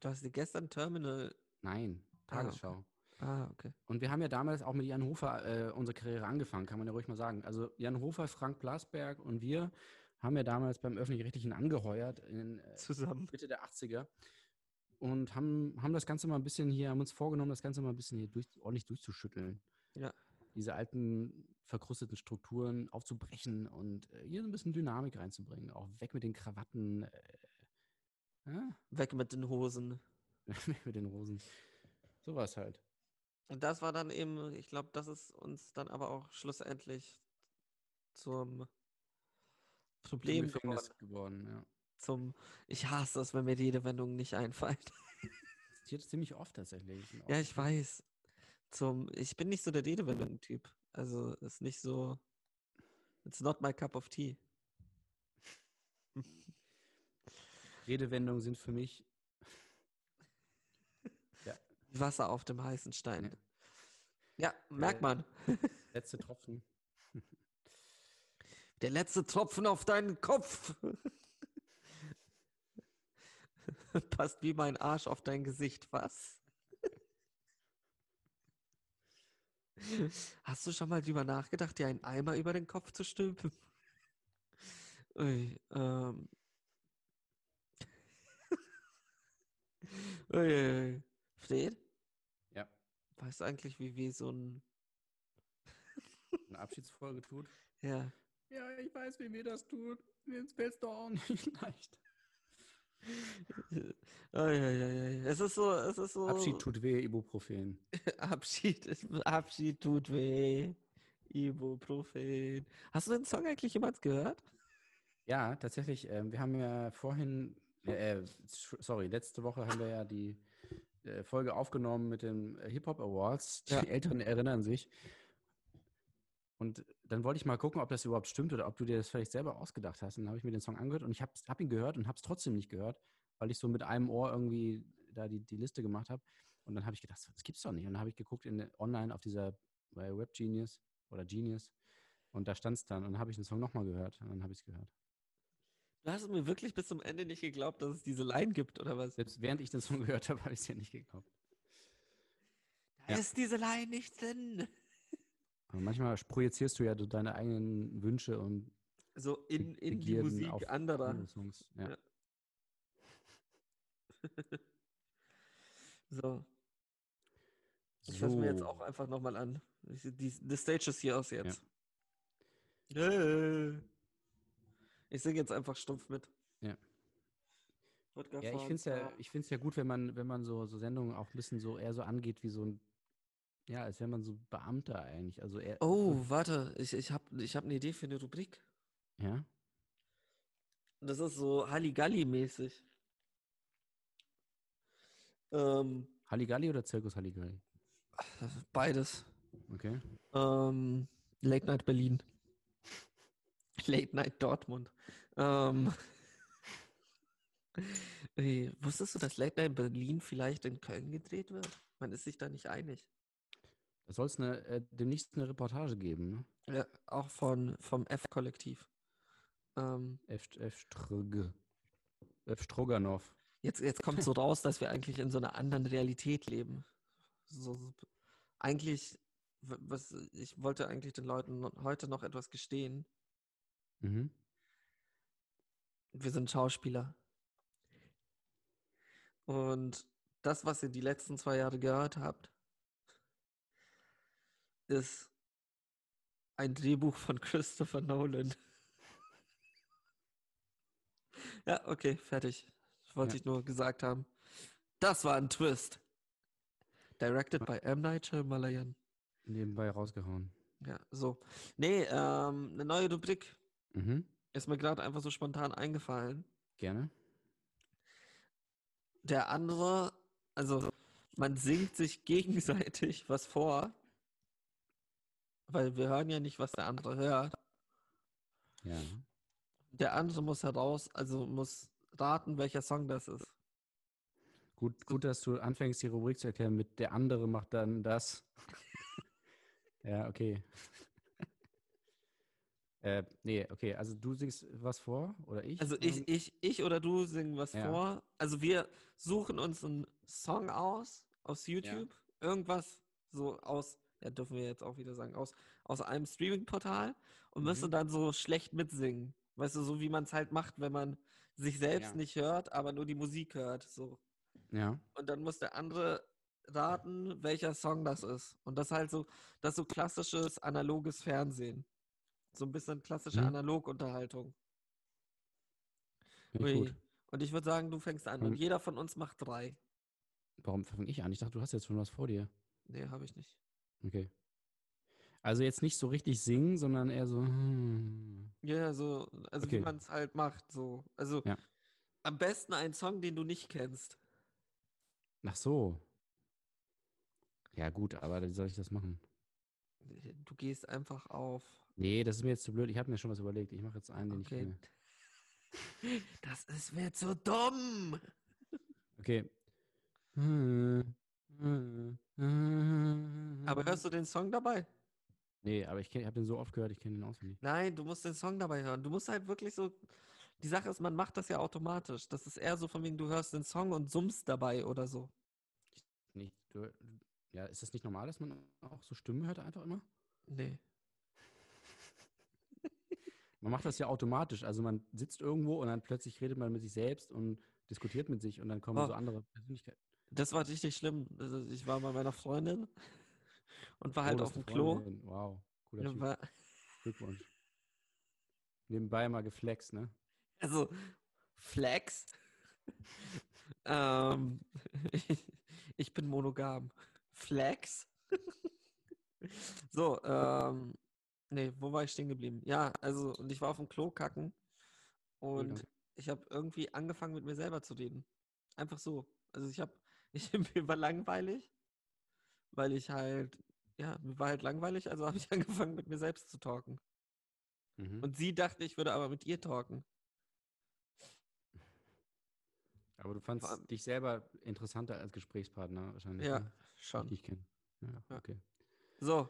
Du hast dir gestern Terminal.
Nein,
Ah,
Tagesschau.
Ah, okay.
Und wir haben ja damals auch mit Jan Hofer äh, unsere Karriere angefangen, kann man ja ruhig mal sagen. Also Jan Hofer, Frank Blasberg und wir haben ja damals beim Öffentlich-Rechtlichen angeheuert in äh,
Zusammen.
Mitte der 80er und haben, haben das Ganze mal ein bisschen hier, haben uns vorgenommen, das Ganze mal ein bisschen hier durch, ordentlich durchzuschütteln.
Ja.
Diese alten verkrusteten Strukturen aufzubrechen und äh, hier so ein bisschen Dynamik reinzubringen. Auch weg mit den Krawatten, äh, ja,
Weg mit den Hosen. *laughs*
weg mit den Rosen. Sowas halt.
Und das war dann eben, ich glaube, das ist uns dann aber auch schlussendlich zum Problem geworden.
Geworden, ja.
Zum, ich hasse es, wenn mir die Redewendung nicht einfällt.
Das passiert ziemlich oft tatsächlich.
Ja, ich weiß. Zum, ich bin nicht so der Redewendung-Typ. Also ist nicht so. It's not my cup of tea.
Redewendungen sind für mich *laughs*
Wasser auf dem heißen Stein.
Ja.
Ja, merkt
Äh,
man.
letzte Tropfen. *laughs*
Der letzte Tropfen auf deinen Kopf. *laughs* Passt wie mein Arsch auf dein Gesicht, was? Hast du schon mal drüber nachgedacht, dir einen Eimer über den Kopf zu stülpen? Ui, ähm. *laughs* Ui, ui, ui. Fred,
Ja,
weißt du eigentlich, wie wir so ein.
eine Abschiedsfolge tut.
Ja.
Ja, ich weiß, wie mir das tut. Jetzt fällt es doch auch nicht *laughs* leicht.
Ui, ui, ui. Es ist so, es ist so.
Abschied tut weh, Ibuprofen. *laughs*
Abschied, Abschied tut weh. Ibuprofen. Hast du den Song eigentlich jemals gehört?
Ja, tatsächlich. Ähm, wir haben ja vorhin, äh, äh, sorry, letzte Woche haben wir ja die äh, Folge aufgenommen mit den äh, Hip-Hop Awards. Die
Ja.
Älteren erinnern sich. Und dann wollte ich mal gucken, ob das überhaupt stimmt oder ob du dir das vielleicht selber ausgedacht hast. Und dann habe ich mir den Song angehört und ich habe hab ihn gehört und habe es trotzdem nicht gehört, weil ich so mit einem Ohr irgendwie da die, die Liste gemacht habe. Und dann habe ich gedacht, das gibt's doch nicht. Und dann habe ich geguckt in, online auf dieser, bei Web Genius oder Genius. Und da stand es dann. Und dann habe ich den Song nochmal gehört. Und dann habe ich es gehört.
Du hast mir wirklich bis zum Ende nicht geglaubt, dass es diese Line gibt, oder was?
Selbst während ich den Song gehört habe, habe ich es ja nicht geglaubt.
Da
Ja.
ist diese Line nicht drin.
Aber manchmal projizierst du ja so deine eigenen Wünsche und
So in, in die Musik
auf
anderer.
andere Songs. Ja.
Ja. *laughs* So, ich höre mir jetzt
So.
auch einfach nochmal an. Die, the stage is yours jetzt. Äh. Ich singe jetzt einfach stumpf mit.
Ja. Ja, ich finde es ja, ich find's ja gut, wenn man, wenn man so, so Sendungen auch ein bisschen so eher so angeht wie so ein, ja, als wäre man so Beamter eigentlich. Also eher,
Oh, warte, ich, ich habe ich hab eine Idee für eine Rubrik.
Ja.
Das ist so Halligalli-mäßig. Ähm,
Halligalli oder Zirkus Halligalli?
beides.
Okay.
Ähm, Late Night Berlin. *laughs* Late Night Dortmund. Ähm, *laughs* wusstest du, dass Late Night Berlin vielleicht in Köln gedreht wird? Man ist sich da nicht einig.
Da soll es eine, äh, demnächst eine Reportage geben, ne?
Ja, auch von, vom F-Kollektiv. Ähm,
F, F, Ströge. F. Stroganov.
jetzt, jetzt kommt so *laughs* raus, dass wir eigentlich in so einer anderen Realität leben. So, so, eigentlich was, ich wollte eigentlich den Leuten heute noch etwas gestehen.
Mhm.
Wir sind Schauspieler. Und das, was ihr die letzten zwei Jahre gehört habt, ist ein Drehbuch von *laughs* Christopher Nolan. Ja, okay, fertig. Wollte
Ja.
ich nur gesagt haben. Das war ein Twist. Directed by M. Night Shyamalan.
Nebenbei rausgehauen.
Ja, so. Nee, ähm, eine neue Rubrik
Mhm.
ist mir gerade einfach so spontan eingefallen.
Gerne.
Der andere, also man singt sich gegenseitig was vor, weil wir hören ja nicht, was der andere hört.
Ja.
Der andere muss heraus, also muss raten, welcher Song das ist.
Gut, gut, dass du anfängst, die Rubrik zu erklären mit der andere macht dann das. *laughs* ja, okay. *laughs* äh, nee, okay, also du singst was vor oder ich?
Also ich, ich, ich oder du singen was
Ja.
vor. Also wir suchen uns einen Song aus, aus YouTube, irgendwas so aus, ja dürfen wir jetzt auch wieder sagen, aus, aus einem Streaming-Portal und müssen
Mhm.
dann so schlecht mitsingen. Weißt du, so wie man es halt macht, wenn man sich selbst
Ja.
nicht hört, aber nur die Musik hört. So.
Ja.
Und dann muss der andere raten, welcher Song das ist. Und das halt so, das ist so klassisches analoges Fernsehen. So ein bisschen klassische
Mhm.
Analogunterhaltung.
Ich.
Und ich würde sagen, du fängst an. Und jeder von uns macht drei.
Warum fange ich an? Ich dachte, du hast jetzt schon was vor dir.
Nee, habe ich nicht.
Okay. Also jetzt nicht so richtig singen, sondern eher so. hm.
Ja, so, also wie
Okay.
man es halt macht. So. Also
Ja.
am besten ein Song, den du nicht kennst.
Ach so. Ja, gut, aber wie soll ich das machen?
Du gehst einfach auf.
Nee, das ist mir jetzt zu blöd. Ich habe mir schon was überlegt. Ich mache jetzt einen, den
Okay.
ich kenne. *laughs*
Das ist mir zu dumm.
Okay.
Aber hörst du den Song dabei?
Nee, aber ich, habe den so oft gehört, ich kenne den auswendig.
Nein, du musst den Song dabei hören. Du musst halt wirklich so. Die Sache ist, man macht das ja automatisch. Das ist eher so von wegen, du hörst den Song und summst dabei oder so.
Nicht, du, ja, ist das nicht normal, dass man auch so Stimmen hört einfach immer?
Nee. *laughs*
Man macht das ja automatisch. Also man sitzt irgendwo und dann plötzlich redet man mit sich selbst und diskutiert mit sich und dann kommen
Oh.
so andere Persönlichkeiten.
Das war richtig schlimm. Also ich war bei meiner Freundin und war
Oh,
halt auf dem Klo.
Wow, cooler
Ja, war,
Glückwunsch. Nebenbei mal geflext, ne?
also Flex. ähm, ich, *laughs* ich bin monogam. Flex. *laughs* so, ähm, nee, wo war ich stehen geblieben? Ja, also, und ich war auf dem Klo kacken und
Ja.
ich habe irgendwie angefangen mit mir selber zu reden. Einfach so. Also ich habe, ich, *laughs* mir war langweilig, weil ich halt, ja, mir war halt langweilig, also habe ich *laughs* angefangen mit mir selbst zu talken.
Mhm.
Und sie dachte, ich würde aber mit ihr talken.
Aber du fandst
allem-
dich selber interessanter als Gesprächspartner wahrscheinlich.
Ja,
ne?
Schon.
Ich dich kenne. Ja,
Ja.
okay.
So,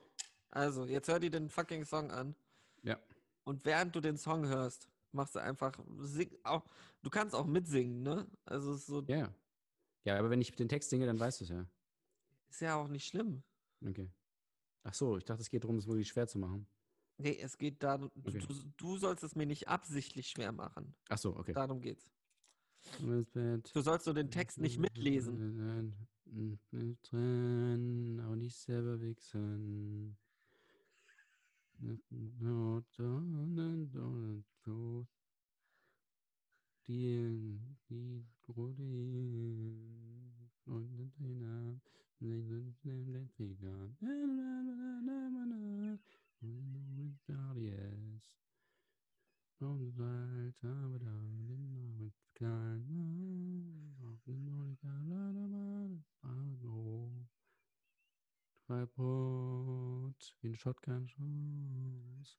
also, jetzt hör dir den fucking Song an.
Ja.
Und während du den Song hörst, machst du einfach, sing, auch, du kannst auch mitsingen, ne? Also, es ist so,
Ja. Ja, aber wenn ich den Text singe, dann weißt du es ja.
ist ja auch nicht schlimm.
Okay. Ach so, ich dachte, es geht darum, es wirklich schwer zu machen.
Nee, es geht darum, du,
Okay.
du, du sollst es mir nicht absichtlich schwer machen.
Ach so, okay.
Darum geht's. Du sollst nur den Text nicht mitlesen.
Auch nicht selber wichsen. Die, die Grodin, Freunde Trainer, Yes. Und bald aber da den Namen klein auf den Monika Hallo. Drei Brot wie ein Shotgun-Schuss.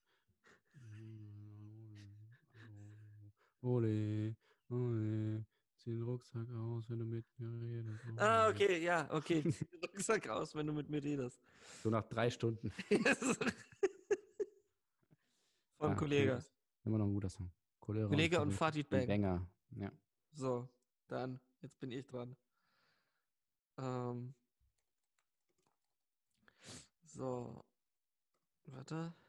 Ole, ole, *laughs* zieh den Rucksack aus, wenn du mit mir redest.
Ah,
ole.
okay, ja, okay. Zieh den Rucksack raus, wenn du mit mir redest.
So nach drei Stunden.
Vom
Ja,
Kollege.
okay. Immer noch ein guter Song. Kollege,
Kollege und
Kollege.
Fatih Bang.
Banger. Ja.
So, dann, jetzt bin ich dran. Ähm, so, Warte. *laughs*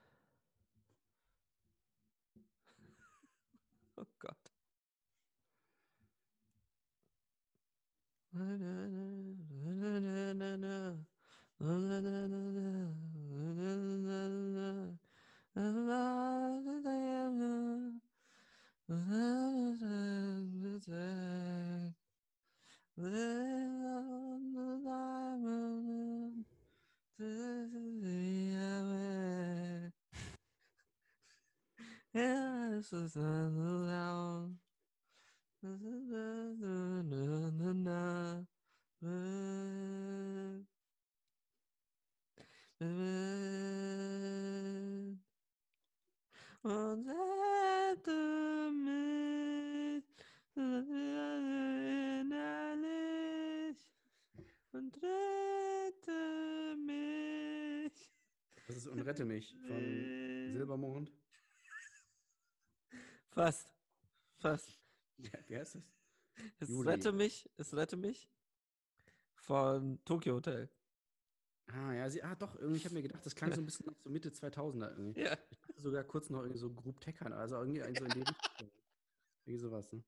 Oh Gott. this is not allowed. Und rette mich.
Das ist Und rette mich von Silbermond.
Fast. Fast. *laughs*
Ja, wie heißt das?
Es
Juli.
rette mich, es rette mich von Tokyo Hotel.
Ah, ja, sie, ah, doch, irgendwie, ich habe mir gedacht, das klang so ein bisschen nach so Mitte 2000er irgendwie.
Ja.
Ich dachte sogar kurz noch irgendwie so Group Techern, also irgendwie so in die Richtung. *laughs* Irgendwie sowas, ne?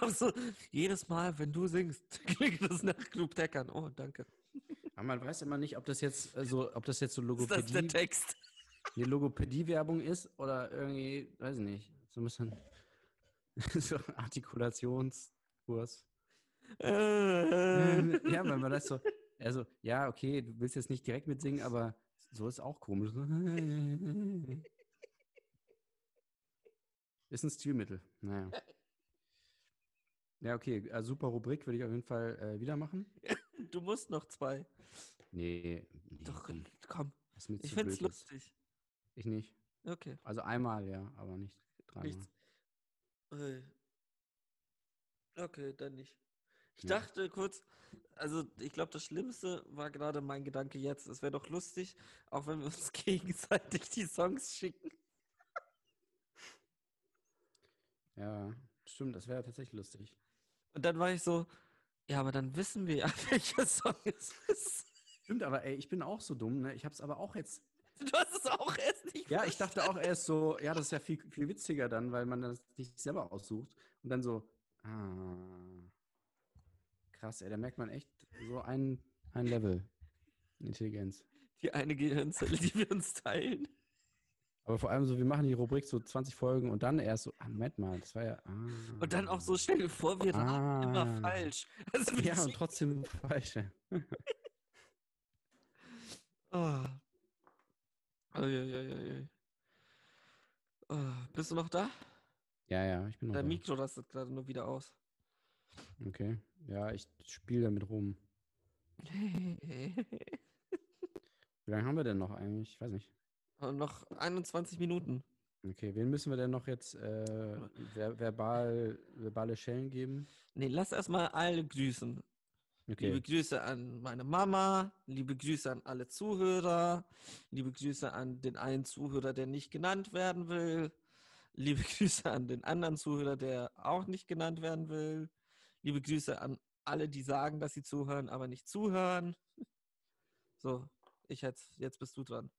Aber so, jedes Mal, wenn du singst, *laughs* klingt das nach Club Deckern. Oh, danke.
Aber man weiß immer nicht, ob das jetzt, also, ob das jetzt so
Ist das der
Logopädie,
Text?
eine Logopädie-Werbung ist oder irgendwie, weiß ich nicht, so ein bisschen *laughs* so Artikulationskurs.
Äh,
ja, weil man das so, also, ja, okay, du willst jetzt nicht direkt mitsingen, aber so ist auch komisch. Ist ein Stilmittel. Naja. Ja, okay, also super Rubrik würde ich auf jeden Fall äh, wieder machen. *laughs*
du musst noch zwei.
Nee, nee
Doch,
komm,
Ich find's
blöd ist.
lustig.
Ich nicht.
Okay.
Also einmal, ja, aber nicht dreimal.
Nichts. Okay, dann nicht. Ich
Ja.
dachte kurz, also ich glaube, das Schlimmste war gerade mein Gedanke jetzt. Es wäre doch lustig, auch wenn wir uns *laughs* gegenseitig die Songs schicken.
Ja, stimmt, das wäre tatsächlich lustig.
Und dann war ich so, ja, aber dann wissen wir ja, *laughs* welcher Song es ist.
Stimmt, aber ey, ich bin auch so dumm, ne? Ich hab's aber auch jetzt. *laughs*
Du hast es auch erst nicht
Ja, ich dachte auch erst so, ja, das ist ja viel, viel witziger dann, weil man das nicht selber aussucht. Und dann so, ah. Krass, ey, da merkt man echt so ein, ein Level Intelligenz.
Die eine Gehirnzelle, die wir uns teilen.
Aber vor allem so, wir machen die Rubrik so 20 Folgen und dann erst so, ah, Moment mal, das war ja. Ah,
Und dann auch so, stell dir vor, wir raten immer
Ah.
falsch. Also
Ja, und trotzdem *laughs* falsch. ja.
Oh. Uiuiuiui. Oh, bist du noch da?
Ja, ja, ich bin noch
Dein
da.
Mikro rastet gerade nur wieder aus.
Okay. Ja, ich spiele damit rum. *laughs* Wie lange haben wir denn noch eigentlich? Ich weiß nicht.
Und noch 21 Minuten.
Okay, wen müssen wir denn noch jetzt äh, ver verbal, verbale Schellen geben?
Nee, lass erstmal alle grüßen.
Okay.
Liebe Grüße an meine Mama, liebe Grüße an alle Zuhörer, liebe Grüße an den einen Zuhörer, der nicht genannt werden will, liebe *laughs* Grüße an den anderen Zuhörer, der auch nicht genannt werden will, liebe Grüße an alle, die sagen, dass sie zuhören, aber nicht zuhören. *laughs* So, ich jetzt, jetzt bist du dran.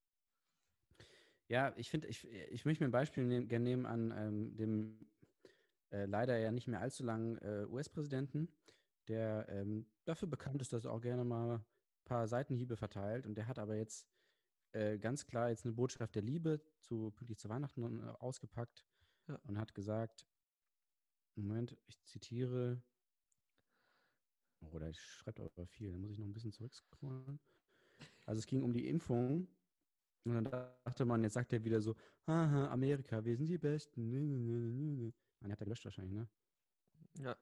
Ja, ich finde, ich, ich möchte mir ein Beispiel nehm, gerne nehmen an ähm, dem äh, leider ja nicht mehr allzu langen äh, US-Präsidenten, der ähm, dafür bekannt ist, dass er auch gerne mal ein paar Seitenhiebe verteilt. Und der hat aber jetzt äh, ganz klar jetzt eine Botschaft der Liebe zu pünktlich zu Weihnachten äh, ausgepackt
Ja.
und hat gesagt, Moment, ich zitiere. Oh, da schreibt aber viel, da muss ich noch ein bisschen zurückscrollen. Also es ging um die Impfung und dann dachte man, jetzt sagt er wieder so, haha, Amerika, wir sind die Besten. Nö. Nein, hat er gelöscht wahrscheinlich, ne?
Ja.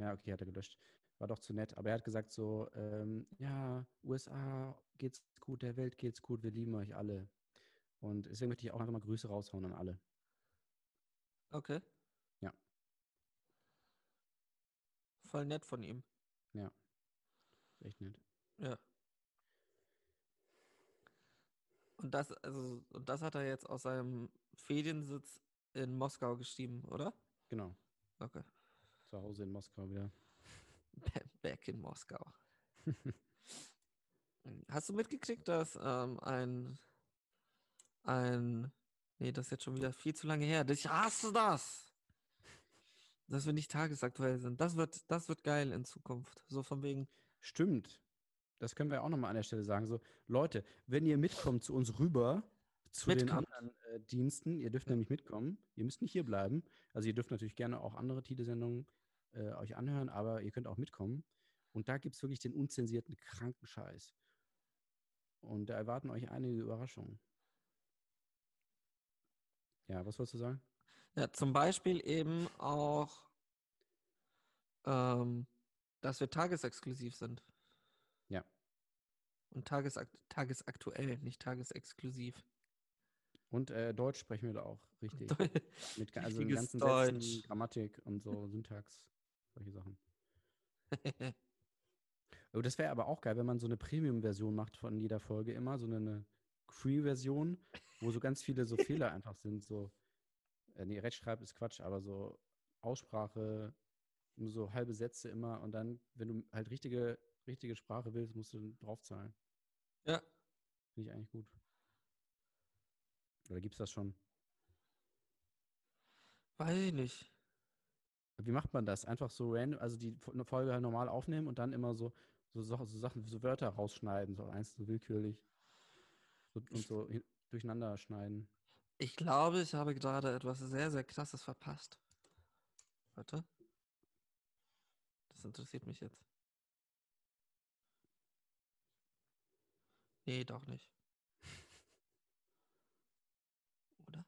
Ja, okay, hat er gelöscht. War doch zu nett. Aber er hat gesagt so, ähm, ja, USA geht's gut, der Welt geht's gut, wir lieben euch alle. Und deswegen möchte ich auch einfach mal Grüße raushauen an alle.
Okay.
Ja.
Voll nett von ihm.
Echt nett.
Ja. Und das, also, und das hat er jetzt aus seinem Feriensitz in Moskau geschrieben, oder?
Genau.
Okay.
Zu Hause in Moskau wieder.
Back in Moskau. *laughs* Hast du mitgekriegt, dass ähm, ein ein. Nee, das ist jetzt schon wieder viel zu lange her. Ich hasse das! Dass wir nicht tagesaktuell sind. Das wird, das wird geil in Zukunft. So von wegen.
Stimmt. Das können wir auch nochmal an der Stelle sagen. So, Leute, wenn ihr mitkommt zu uns rüber, zu
Mitkommt.
den anderen äh, Diensten, ihr dürft nämlich mitkommen. Ihr müsst nicht hier bleiben. Also ihr dürft natürlich gerne auch andere Tide-Sendungen äh, euch anhören, aber ihr könnt auch mitkommen. Und da gibt es wirklich den unzensierten kranken Scheiß. Und da erwarten euch einige Überraschungen. Ja, was wolltest du sagen?
Ja, zum Beispiel eben auch, ähm, dass wir tagesexklusiv sind.
Ja.
Und tagesakt tagesaktuell, nicht tagesexklusiv.
Und äh, Deutsch sprechen wir da auch richtig. *laughs* Mit also ganzen
Deutsch.
Sätzen, Grammatik und so, Syntax, solche Sachen. *laughs* Oh, das wäre aber auch geil, wenn man so eine Premium-Version macht von jeder Folge immer, so eine, eine Free-Version, wo so ganz viele so *laughs* Fehler einfach sind, so, äh, nee, Rechtschreib ist Quatsch, aber so Aussprache, nur so halbe Sätze immer und dann, wenn du halt richtige, richtige Sprache willst, musst du draufzahlen.
ja,
Finde ich eigentlich gut. Oder gibt's das schon?
weiß ich nicht.
Wie macht man das? Einfach so random, also die eine Folge halt normal aufnehmen und dann immer so, so, so, so Sachen, so Wörter rausschneiden, so eins so willkürlich. So, und so hin, durcheinander schneiden.
Ich glaube, ich habe gerade etwas sehr, sehr krasses verpasst. Warte. Das interessiert mich jetzt. Nee, doch nicht. Oder?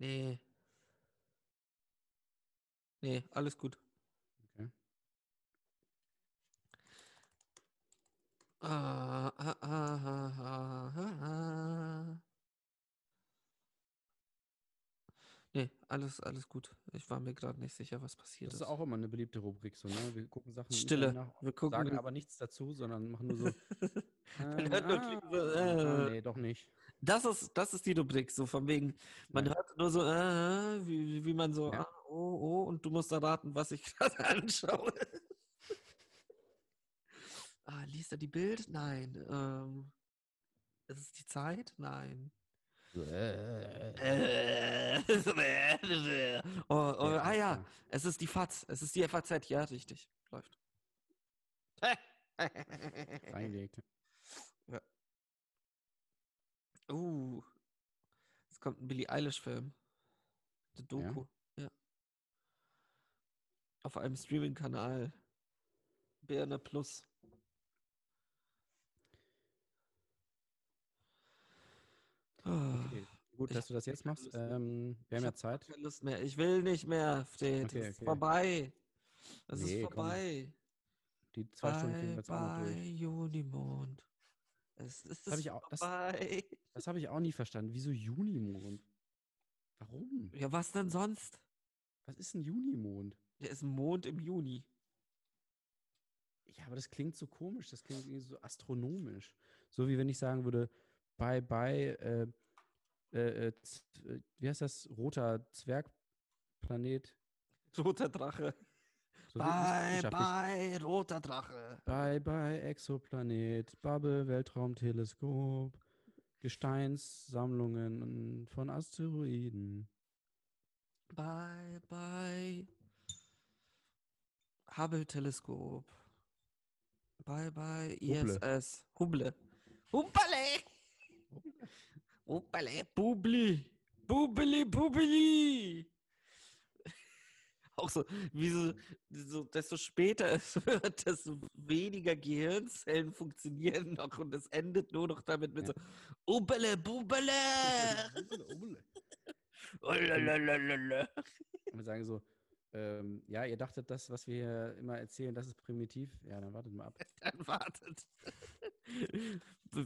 Nee. Nee, alles gut.
Okay.
Ah, ah, ah. Nee, alles, alles gut. Ich war mir gerade nicht sicher, was passiert
Das
ist.
ist auch immer eine beliebte Rubrik, so, ne? Wir gucken Sachen
Stille.
Nach,
Wir gucken
sagen aber nichts dazu, sondern machen nur so. *laughs* Ah,
so,
ah,
äh.
nee, doch nicht.
Das ist, das ist die Rubrik, so von wegen, man
Ja.
hört nur so, äh, wie, wie man so,
Ja.
ah, oh, oh, und du musst erraten, was ich *laughs* gerade anschaue. *laughs* ah, liest er die Bild? Nein. Ähm, ist es die Zeit? Nein. Äh, *laughs* oh, oh, ah ja, es ist die FAZ, es ist die FAZ, ja, richtig, läuft.
Reingelegt.
Uh, es kommt ein Billie Eilish-Film. Eine Doku. Ja. Auf einem Streaming-Kanal. BNR Plus.
Okay. Gut,
Ich
dass du das jetzt machst. Ähm, wir haben ja Zeit.
Keine Lust mehr. Ich will nicht mehr, Fred.
Okay,
es ist
okay.
vorbei. Es
Nee,
ist
komm.
vorbei.
Die zwei Stunden kriegen wir
Bye,
jetzt auch noch
bye,
durch.
Junimond. Es ist
hab ich auch- das-. Das habe ich auch nie verstanden. Wieso Junimond? Warum?
Ja, was denn sonst?
Was ist ein Junimond?
Der ist ein Mond im Juni.
Ja, aber das klingt so komisch, das klingt irgendwie so astronomisch. So wie wenn ich sagen würde, bye bye, äh, äh, äh, äh, wie heißt das? Roter Zwergplanet.
Roter Drache.
So
Bye, bye, roter Drache.
Bye bye, Exoplanet, Bubble, Weltraumteleskop, Gesteinssammlungen von Asteroiden.
Bye, bye. Hubble-Teleskop. Bye, bye. ISS. Hubble. Hubbele! Hubbele, Bubli. Bubli, Bubli. Auch so, wie so, so, desto später *laughs* es wird, desto weniger Gehirnzellen funktionieren noch und es endet nur noch damit mit
Ja.
so, Ubbele, Bubele. Ulalalala.
Und wir sagen so, ähm, ja, ihr dachtet, das, was wir hier immer erzählen, das ist primitiv. Ja, dann wartet mal ab. *laughs*
Dann wartet.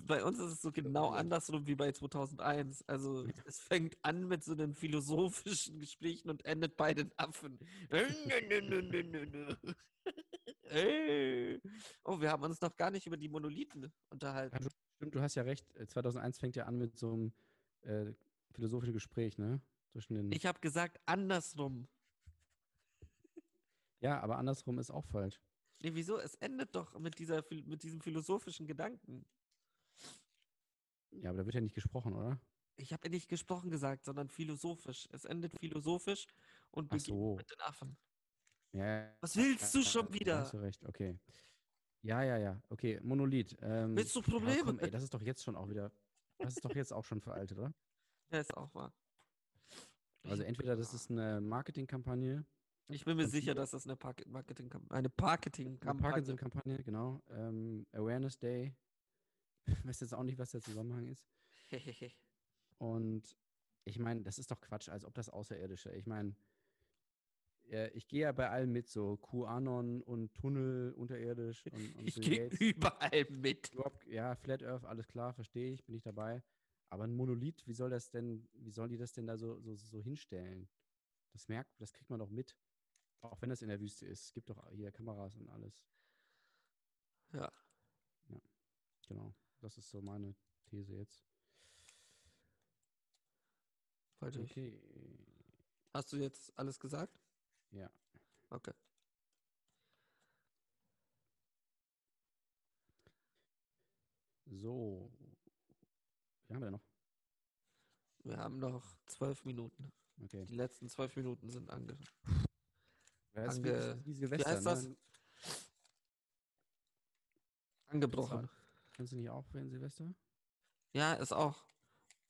Bei uns ist es so genau
Irre.
andersrum wie bei 2001. Also es fängt an mit so den philosophischen Gesprächen und endet bei den Affen. Ey. Oh, wir haben uns noch gar nicht über die Monolithen unterhalten.
Stimmt, du hast ja recht. äh, 2001 fängt ja an mit so einem äh, philosophischen Gespräch, ne? Zwischen den
Ich habe gesagt andersrum.
Ja, aber andersrum ist auch falsch.
Nee, wieso? Es endet doch mit, dieser, mit diesem philosophischen Gedanken.
Ja, aber da wird ja nicht gesprochen, oder?
Ich habe nicht gesprochen gesagt, sondern philosophisch. Es endet philosophisch und beginnt
so.
mit den Affen.
Ja.
Was willst du
ja,
schon wieder?
Hast du recht, okay. Ja, ja, ja. Okay, Monolith. Ähm,
Willst du Probleme?
komm, ey, das ist doch jetzt schon auch wieder. Das ist doch jetzt auch schon veraltet, oder? *laughs*
Ja, ist auch wahr.
Also entweder das ist eine Marketingkampagne,
Ich bin mir sicher, dass das eine Park- Marketing eine
eine
Marketing-Kampagne
Parkinson-Kampagne, genau. Ähm, Awareness Day. Ich *laughs* weiß jetzt auch nicht, was der Zusammenhang ist. *laughs* Und ich meine, das ist doch Quatsch, als ob das Außerirdische. Ich meine, ich gehe ja bei allem mit, so QAnon und Tunnel unterirdisch *laughs* und, und
Ich gehe überall mit.
Ja, Flat Earth, alles klar, verstehe ich, bin ich dabei. Aber ein Monolith, wie soll das denn, wie sollen die das denn da so, so, so hinstellen? Das merkt, das kriegt man doch mit. Auch wenn das in der Wüste ist. Es gibt doch hier Kameras und alles.
Ja.
Genau. Das ist so meine These jetzt.
Wollte ich.
Okay.
Hast du jetzt alles gesagt?
Ja.
Okay.
So. Wie haben wir denn noch?
Wir haben noch zwölf Minuten.
Okay.
Die letzten zwölf Minuten sind ange.
Ja,
Ange-
wie,
heißt das?
ne?
Angebrochen.
Kannst du nicht auch während Silvester?
Ja, ist auch.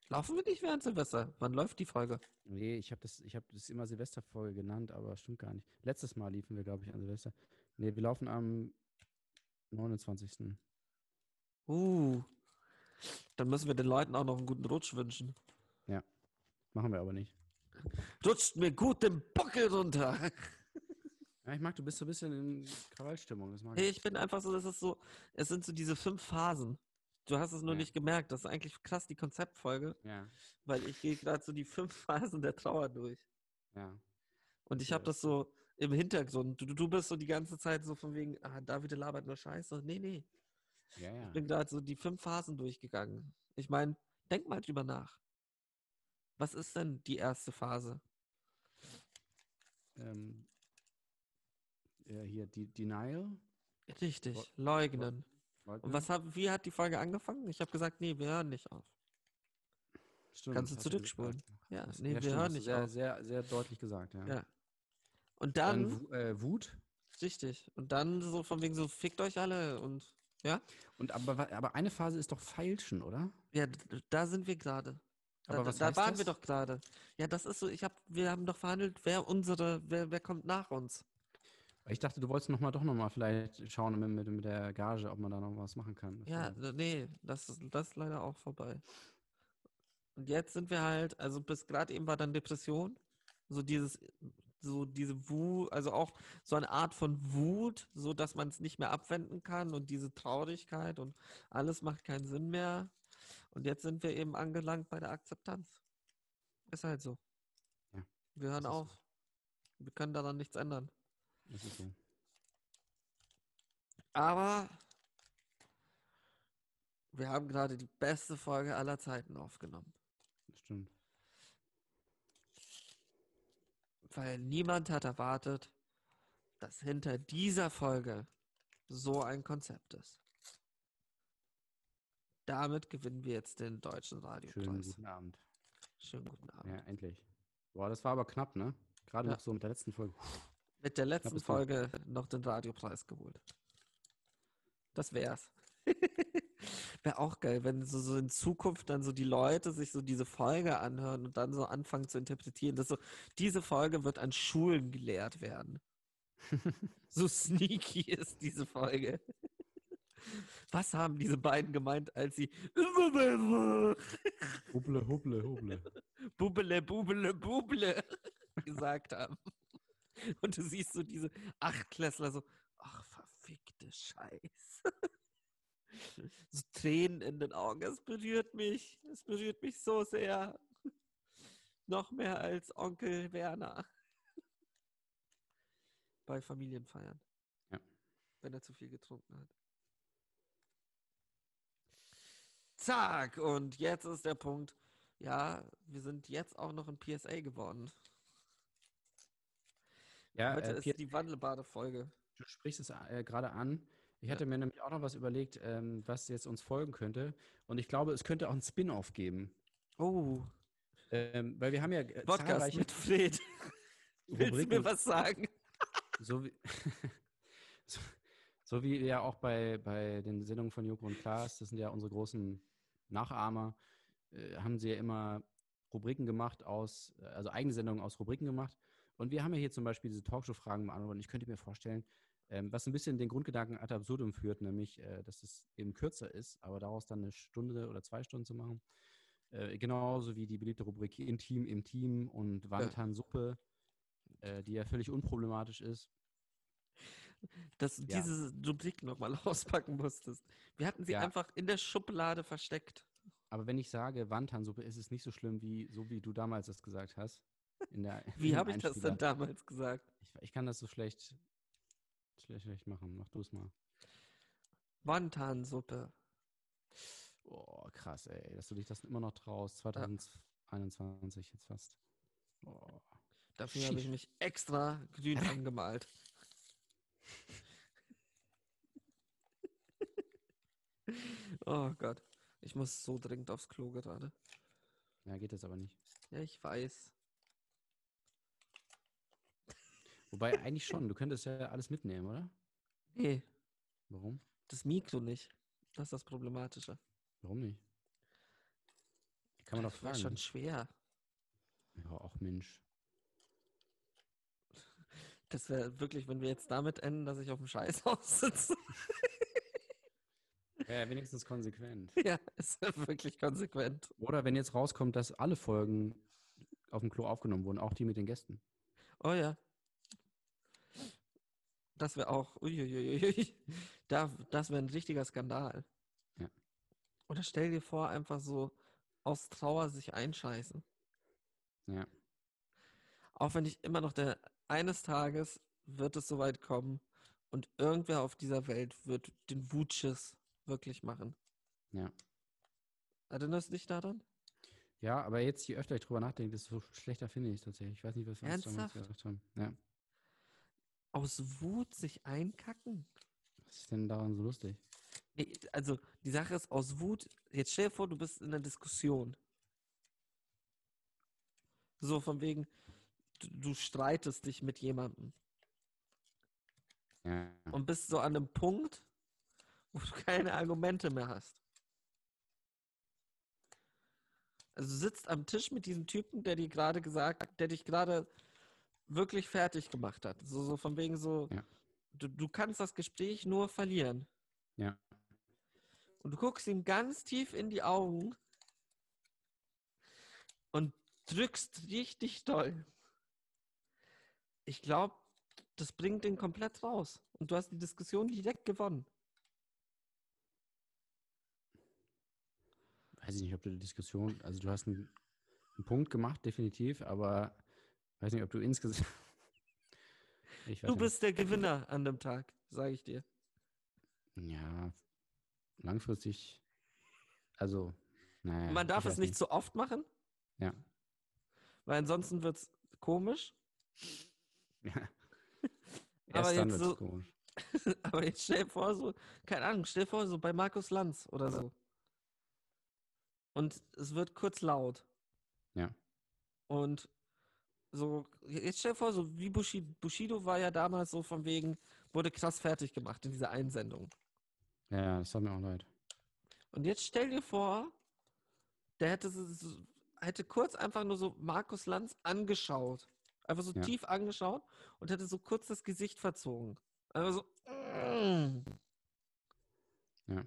Laufen wir nicht während Silvester? Wann läuft die Folge?
Nee, ich habe das, ich habe das immer Silvesterfolge genannt, aber stimmt gar nicht. Letztes Mal liefen wir, glaube ich, an Silvester. Nee, wir laufen am 29.
Uh. Dann müssen wir den Leuten auch noch einen guten Rutsch wünschen.
Machen wir aber nicht.
Rutscht mir gut den Buckel runter.
Ja, ich mag, du bist so ein bisschen in Krawallstimmung.
Hey, ich bin einfach so, das ist so, es sind so diese fünf Phasen. Du hast es nur
Ja.
nicht gemerkt. Das ist eigentlich krass, die Konzeptfolge,
Ja,
weil ich gehe gerade so die fünf *laughs* Phasen der Trauer durch.
ja.
Und ich habe
das
so im Hintergrund. Du, du bist so die ganze Zeit so von wegen, ah, David labert nur Scheiße. Nee, nee.
Ja, ja.
Ich bin gerade so die fünf Phasen durchgegangen. Ich meine, denk mal drüber nach. Was ist denn die erste Phase?
Ähm, ja, hier, die Denial.
Richtig, leugnen.
Leugnen.
Und was hab, wie hat die Folge angefangen? Ich habe gesagt, nee, wir hören nicht auf.
Stimmt,
kannst du zurückspulen. Ja,
Das-
nee, wir
stimmt,
hören nicht
sehr,
auf.
Sehr, sehr deutlich gesagt, ja.
Ja. Und dann,
Dann äh, Wut.
richtig, und dann so von wegen so, fickt euch alle und ja,
Und aber, aber eine Phase ist doch Feilschen, oder?
ja, da sind wir gerade. Da,
Aber
da-
was
da
heißt
waren wir
das?
doch gerade. Ja, das ist so, ich hab, wir haben doch verhandelt, wer unsere, wer, wer kommt nach uns.
Ich dachte, du wolltest noch mal, doch noch mal vielleicht schauen mit, mit, mit der Gage, ob man da noch was machen kann.
Ja, äh, nee, das ist, das ist leider auch vorbei. Und jetzt sind wir halt, also bis gerade eben war dann Depression, so dieses, so diese Wut, also auch so eine Art von Wut, so dass man es nicht mehr abwenden kann und diese Traurigkeit und alles macht keinen Sinn mehr. Und jetzt sind wir eben angelangt bei der Akzeptanz. Ist halt so.
Ja,
Wir hören
ist so.
auf. Wir können daran nichts ändern.
Das ist so.
Aber wir haben gerade die beste Folge aller Zeiten aufgenommen.
Das stimmt.
Weil niemand hat erwartet, dass hinter dieser Folge so ein Konzept ist. Damit gewinnen wir jetzt den deutschen
Schönen
Radiopreis.
guten Abend.
Schönen guten Abend.
Ja, endlich. Boah, das war aber knapp, ne? Gerade
Ja.
noch so mit der letzten Folge.
Mit der letzten. Folge noch den Radiopreis geholt. Das wär's. *laughs* Wäre auch geil, wenn so, so in Zukunft dann so die Leute sich so diese Folge anhören und dann so anfangen zu interpretieren. Dass so, diese Folge wird an Schulen gelehrt werden. *laughs* So sneaky ist diese Folge. Was haben diese beiden gemeint, als sie
Huble, huble, huble.
Bubele, Bubele, Bubele *laughs* gesagt haben. *laughs* Und du siehst so diese Achtklässler so, ach, verfickte Scheiße. *laughs* So Tränen in den Augen. Es berührt mich. Es berührt mich so sehr. Noch mehr als Onkel Werner. *laughs* Bei Familienfeiern.
Ja.
Wenn er zu viel getrunken hat. Zack, und jetzt ist der Punkt. Ja, wir sind jetzt auch noch in PSA geworden.
Ja,
Heute
äh,
ist die wandelbare Folge.
Du sprichst es äh, gerade an. Ich hatte mir nämlich auch noch was überlegt, ähm, was jetzt uns folgen könnte. Und ich glaube, es könnte auch ein Spin-off geben.
Oh,
Ähm, weil wir haben ja äh,
Podcast
zahlreiche
mit Fred. *laughs* Willst du mir
Rubriken,
was sagen? *laughs*
so wie, *laughs* so, so wie ja auch bei, bei den Sendungen von Joko und Klaas, das sind ja unsere großen Nachahmer, äh, haben sie ja immer Rubriken gemacht aus, äh, also eigene Sendungen aus Rubriken gemacht. Und wir haben ja hier zum Beispiel diese Talkshow-Fragen beantwortet. Und ich könnte mir vorstellen, ähm, was ein bisschen den Grundgedanken ad absurdum führt, nämlich, äh, dass es eben kürzer ist, aber daraus dann eine Stunde oder zwei Stunden zu machen. Äh, genauso wie die beliebte Rubrik Intim im Team und Wandtansuppe, äh, die ja völlig unproblematisch ist.
Dass du
Ja.
diese Rubrik nochmal *laughs* auspacken musstest. Wir hatten sie
Ja.
einfach in der Schublade versteckt.
Aber wenn ich sage Wandtansuppe, ist es nicht so schlimm, wie so wie du damals das gesagt hast. Der, *laughs*
Wie habe ich das denn damals gesagt?
Ich, ich kann das so schlecht, schlecht, schlecht machen. Mach du es mal.
Wontansuppe.
Oh, krass, ey, dass du dich das immer noch traust. 2021 jetzt fast. Oh.
Dafür habe ich mich extra grün *laughs* angemalt. oh Gott. Ich muss so dringend aufs Klo gerade.
Ja, geht das aber nicht.
Ja, ich weiß.
Wobei eigentlich schon, du könntest ja alles mitnehmen, oder?
Nee,
Warum?
das Mikro nicht. Das ist das Problematische.
Warum nicht? Kann man doch
das war
fragen.
schon schwer.
Ja, auch Mensch.
Das wäre wirklich, wenn wir jetzt damit enden, dass ich auf dem Scheißhaus sitze.
Ja, wenigstens konsequent. *laughs*
ja, ist wirklich konsequent.
Oder wenn jetzt rauskommt, dass alle Folgen auf dem Klo aufgenommen wurden, auch die mit den Gästen.
Oh ja. Das wäre auch. Uiuiui. *laughs* Da, das wäre ein richtiger Skandal.
Ja.
Oder stell dir vor, einfach so aus Trauer sich einscheißen.
Ja.
Auch wenn ich immer noch der eines Tages wird es soweit kommen und irgendwer auf dieser Welt wird den Wutschiss wirklich machen.
Ja.
Erinnerst du dich daran?
Ja, aber jetzt, je öfter ich drüber nachdenke, desto schlechter finde ich es tatsächlich. Ich weiß nicht, was wir uns damals gedacht haben. Ja.
Aus Wut sich einkacken?
Was ist denn daran so lustig?
Nee, Also, die Sache ist, aus Wut, jetzt stell dir vor, du bist in einer Diskussion. So von wegen, du, du streitest dich mit jemandem
Ja.
und bist so an einem Punkt, wo du keine Argumente mehr hast. Also du sitzt am Tisch mit diesem Typen, der dir gerade gesagt, der dich gerade wirklich fertig gemacht hat. So, so von wegen so,
Ja.
du, du kannst das Gespräch nur verlieren.
Ja.
Und du guckst ihm ganz tief in die Augen und drückst richtig doll. Ich glaube, das bringt den komplett raus. Und du hast die Diskussion direkt gewonnen.
Weiß ich nicht, ob du die Diskussion, also du hast einen, einen Punkt gemacht, definitiv, aber weiß nicht, ob du insgesamt. *laughs*
Du
nicht.
bist der Gewinner an dem Tag, sage ich dir.
Ja, langfristig. Also, naja.
Man darf es nicht so oft machen,
Ja.
weil ansonsten wird es komisch.
ja. *laughs*
Aber jetzt so-
komisch. *laughs*
Aber jetzt stell dir vor, so, keine Ahnung, stell dir vor, so bei Markus Lanz oder so. Und es wird kurz laut.
Ja.
Und so, jetzt stell dir vor, so wie Bushido, Bushido war ja damals so von wegen, wurde krass fertig gemacht in dieser Einsendung.
Ja, ja, das hat mir auch leid.
Und jetzt stell dir vor, der hätte, hätte kurz einfach nur so Markus Lanz angeschaut. Einfach so
Ja.
tief angeschaut und hätte so kurz das Gesicht verzogen. Einfach so. "Mm."
Ja.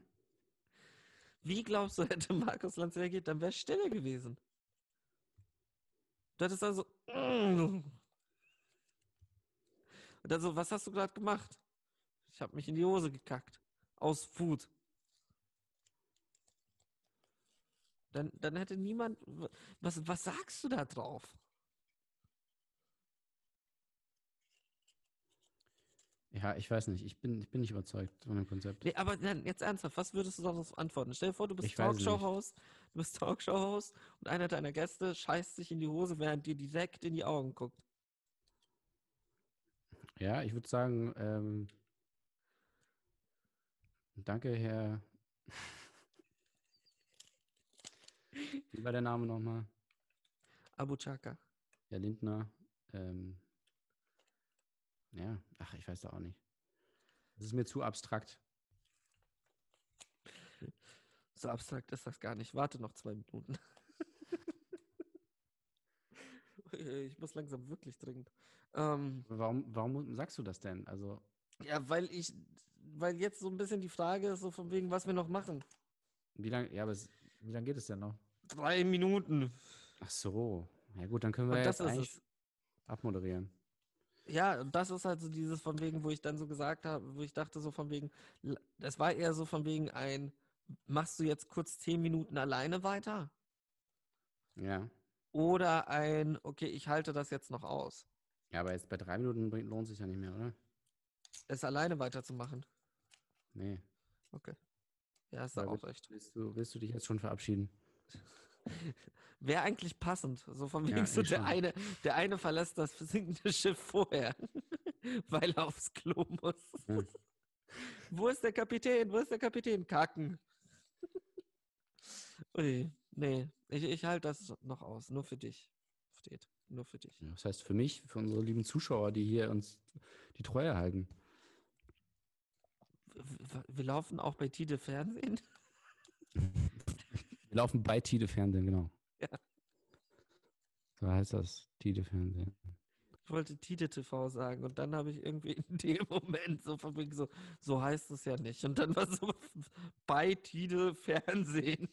Wie glaubst du, *laughs* hätte Markus Lanz reagiert? Dann wäre stille gewesen. Du hättest dann so. "Mm." Und dann so, was hast du gerade gemacht? Ich habe mich in die Hose gekackt. Aus Wut. Dann, dann hätte niemand. Was, was sagst du da drauf?
Ja, ich weiß nicht. Ich bin, ich bin nicht überzeugt von dem Konzept.
Nee, aber dann, jetzt ernsthaft, was würdest du darauf antworten? Stell dir vor, du bist. Talkshow-Host, du bist Talkshow-Host und einer deiner Gäste scheißt sich in die Hose, während dir direkt in die Augen guckt.
Ja, ich würde sagen, ähm, danke, Herr. *laughs* Wie war der Name nochmal?
Abu Chaka.
Herr Lindner. Ähm, ja, ach, ich weiß da auch nicht. Das ist mir zu abstrakt.
So abstrakt ist das gar nicht. Warte noch zwei Minuten. *laughs* ich muss langsam wirklich dringend. Ähm,
Warum, warum sagst du das denn? Also,
ja, weil ich, weil jetzt so ein bisschen die Frage ist, so von wegen, was wir noch machen.
wie lange, ja, aber es, wie lange geht es denn noch?
Drei Minuten.
Ach so. Ja gut, dann können wir
Und das
jetzt
ist
eigentlich
es.
abmoderieren.
Ja, und das ist halt so dieses von wegen, wo ich dann so gesagt habe, wo ich dachte so von wegen, das war eher so von wegen ein, machst du jetzt kurz zehn Minuten alleine weiter?
Ja.
Oder ein, okay, ich halte das jetzt noch aus.
Ja, aber jetzt bei drei Minuten lohnt sich ja nicht mehr, oder?
Es alleine weiterzumachen.
Nee.
Okay. Ja, hast du auch recht.
willst, du, willst du dich jetzt schon verabschieden? *laughs*
Wäre eigentlich passend. So von
Ja,
wegen so
eigentlich
der
schon.
eine, der eine verlässt das sinkende Schiff vorher, *laughs* weil er aufs Klo muss.
Ja. *laughs*
Wo ist der Kapitän? Wo ist der Kapitän? Kacken. Ui, nee, ich, ich halte das noch aus. Nur für dich. Steht. Nur für dich.
Ja, Das heißt für mich, für unsere lieben Zuschauer, die hier uns die Treue halten.
W- w- Wir laufen auch bei Tide Fernsehen.
Wir laufen bei Tide Fernsehen, genau.
Ja.
So heißt das, Tide Fernsehen.
Ich wollte Tide TV sagen und dann habe ich irgendwie in dem Moment so von wegen so, so heißt es ja nicht. Und dann war so *laughs* bei Tide Fernsehen.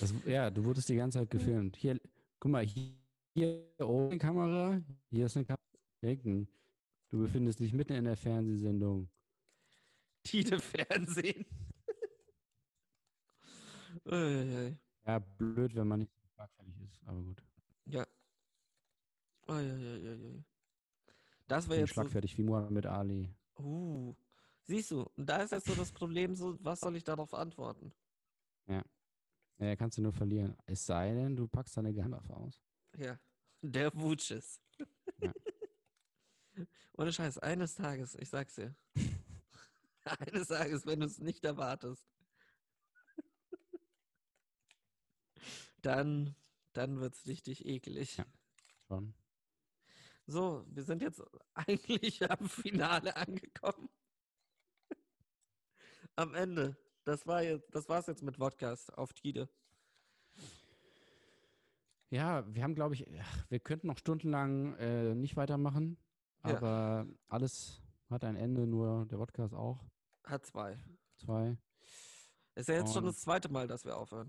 Das, ja, du wurdest die ganze Zeit gefilmt. Hier, guck mal, hier, hier oben eine Kamera, hier ist eine Kamera. Hinten. Du befindest dich mitten in der Fernsehsendung.
Tide Fernsehen. Uiuiui.
Ja, blöd, wenn man nicht so schlagfertig ist, aber gut.
ja. Uiuiuiui. Das
bin
jetzt so,
schlagfertig wie Muhammad Ali.
uh, siehst du, und da ist jetzt so das Problem, so, was soll ich darauf antworten?
Ja, kannst du nur verlieren. Es sei denn, du packst deine Geheimwaffe aus.
Ja, der Wutsches.
Ja. *laughs*
Ohne Scheiß, eines Tages, ich sag's dir. *laughs* eines Tages, wenn du es nicht erwartest, dann, dann wird's richtig eklig.
Ja. Schon.
So, wir sind jetzt *laughs* eigentlich am Finale angekommen. Am Ende. Das war jetzt, das war's jetzt mit Podcast auf Tide.
Ja, wir haben, glaube ich, wir könnten noch stundenlang äh, nicht weitermachen,
Ja.
aber alles hat ein Ende, nur der Podcast auch.
Hat zwei.
Zwei.
Ist ja jetzt schon
Und-
das zweite Mal, dass wir aufhören.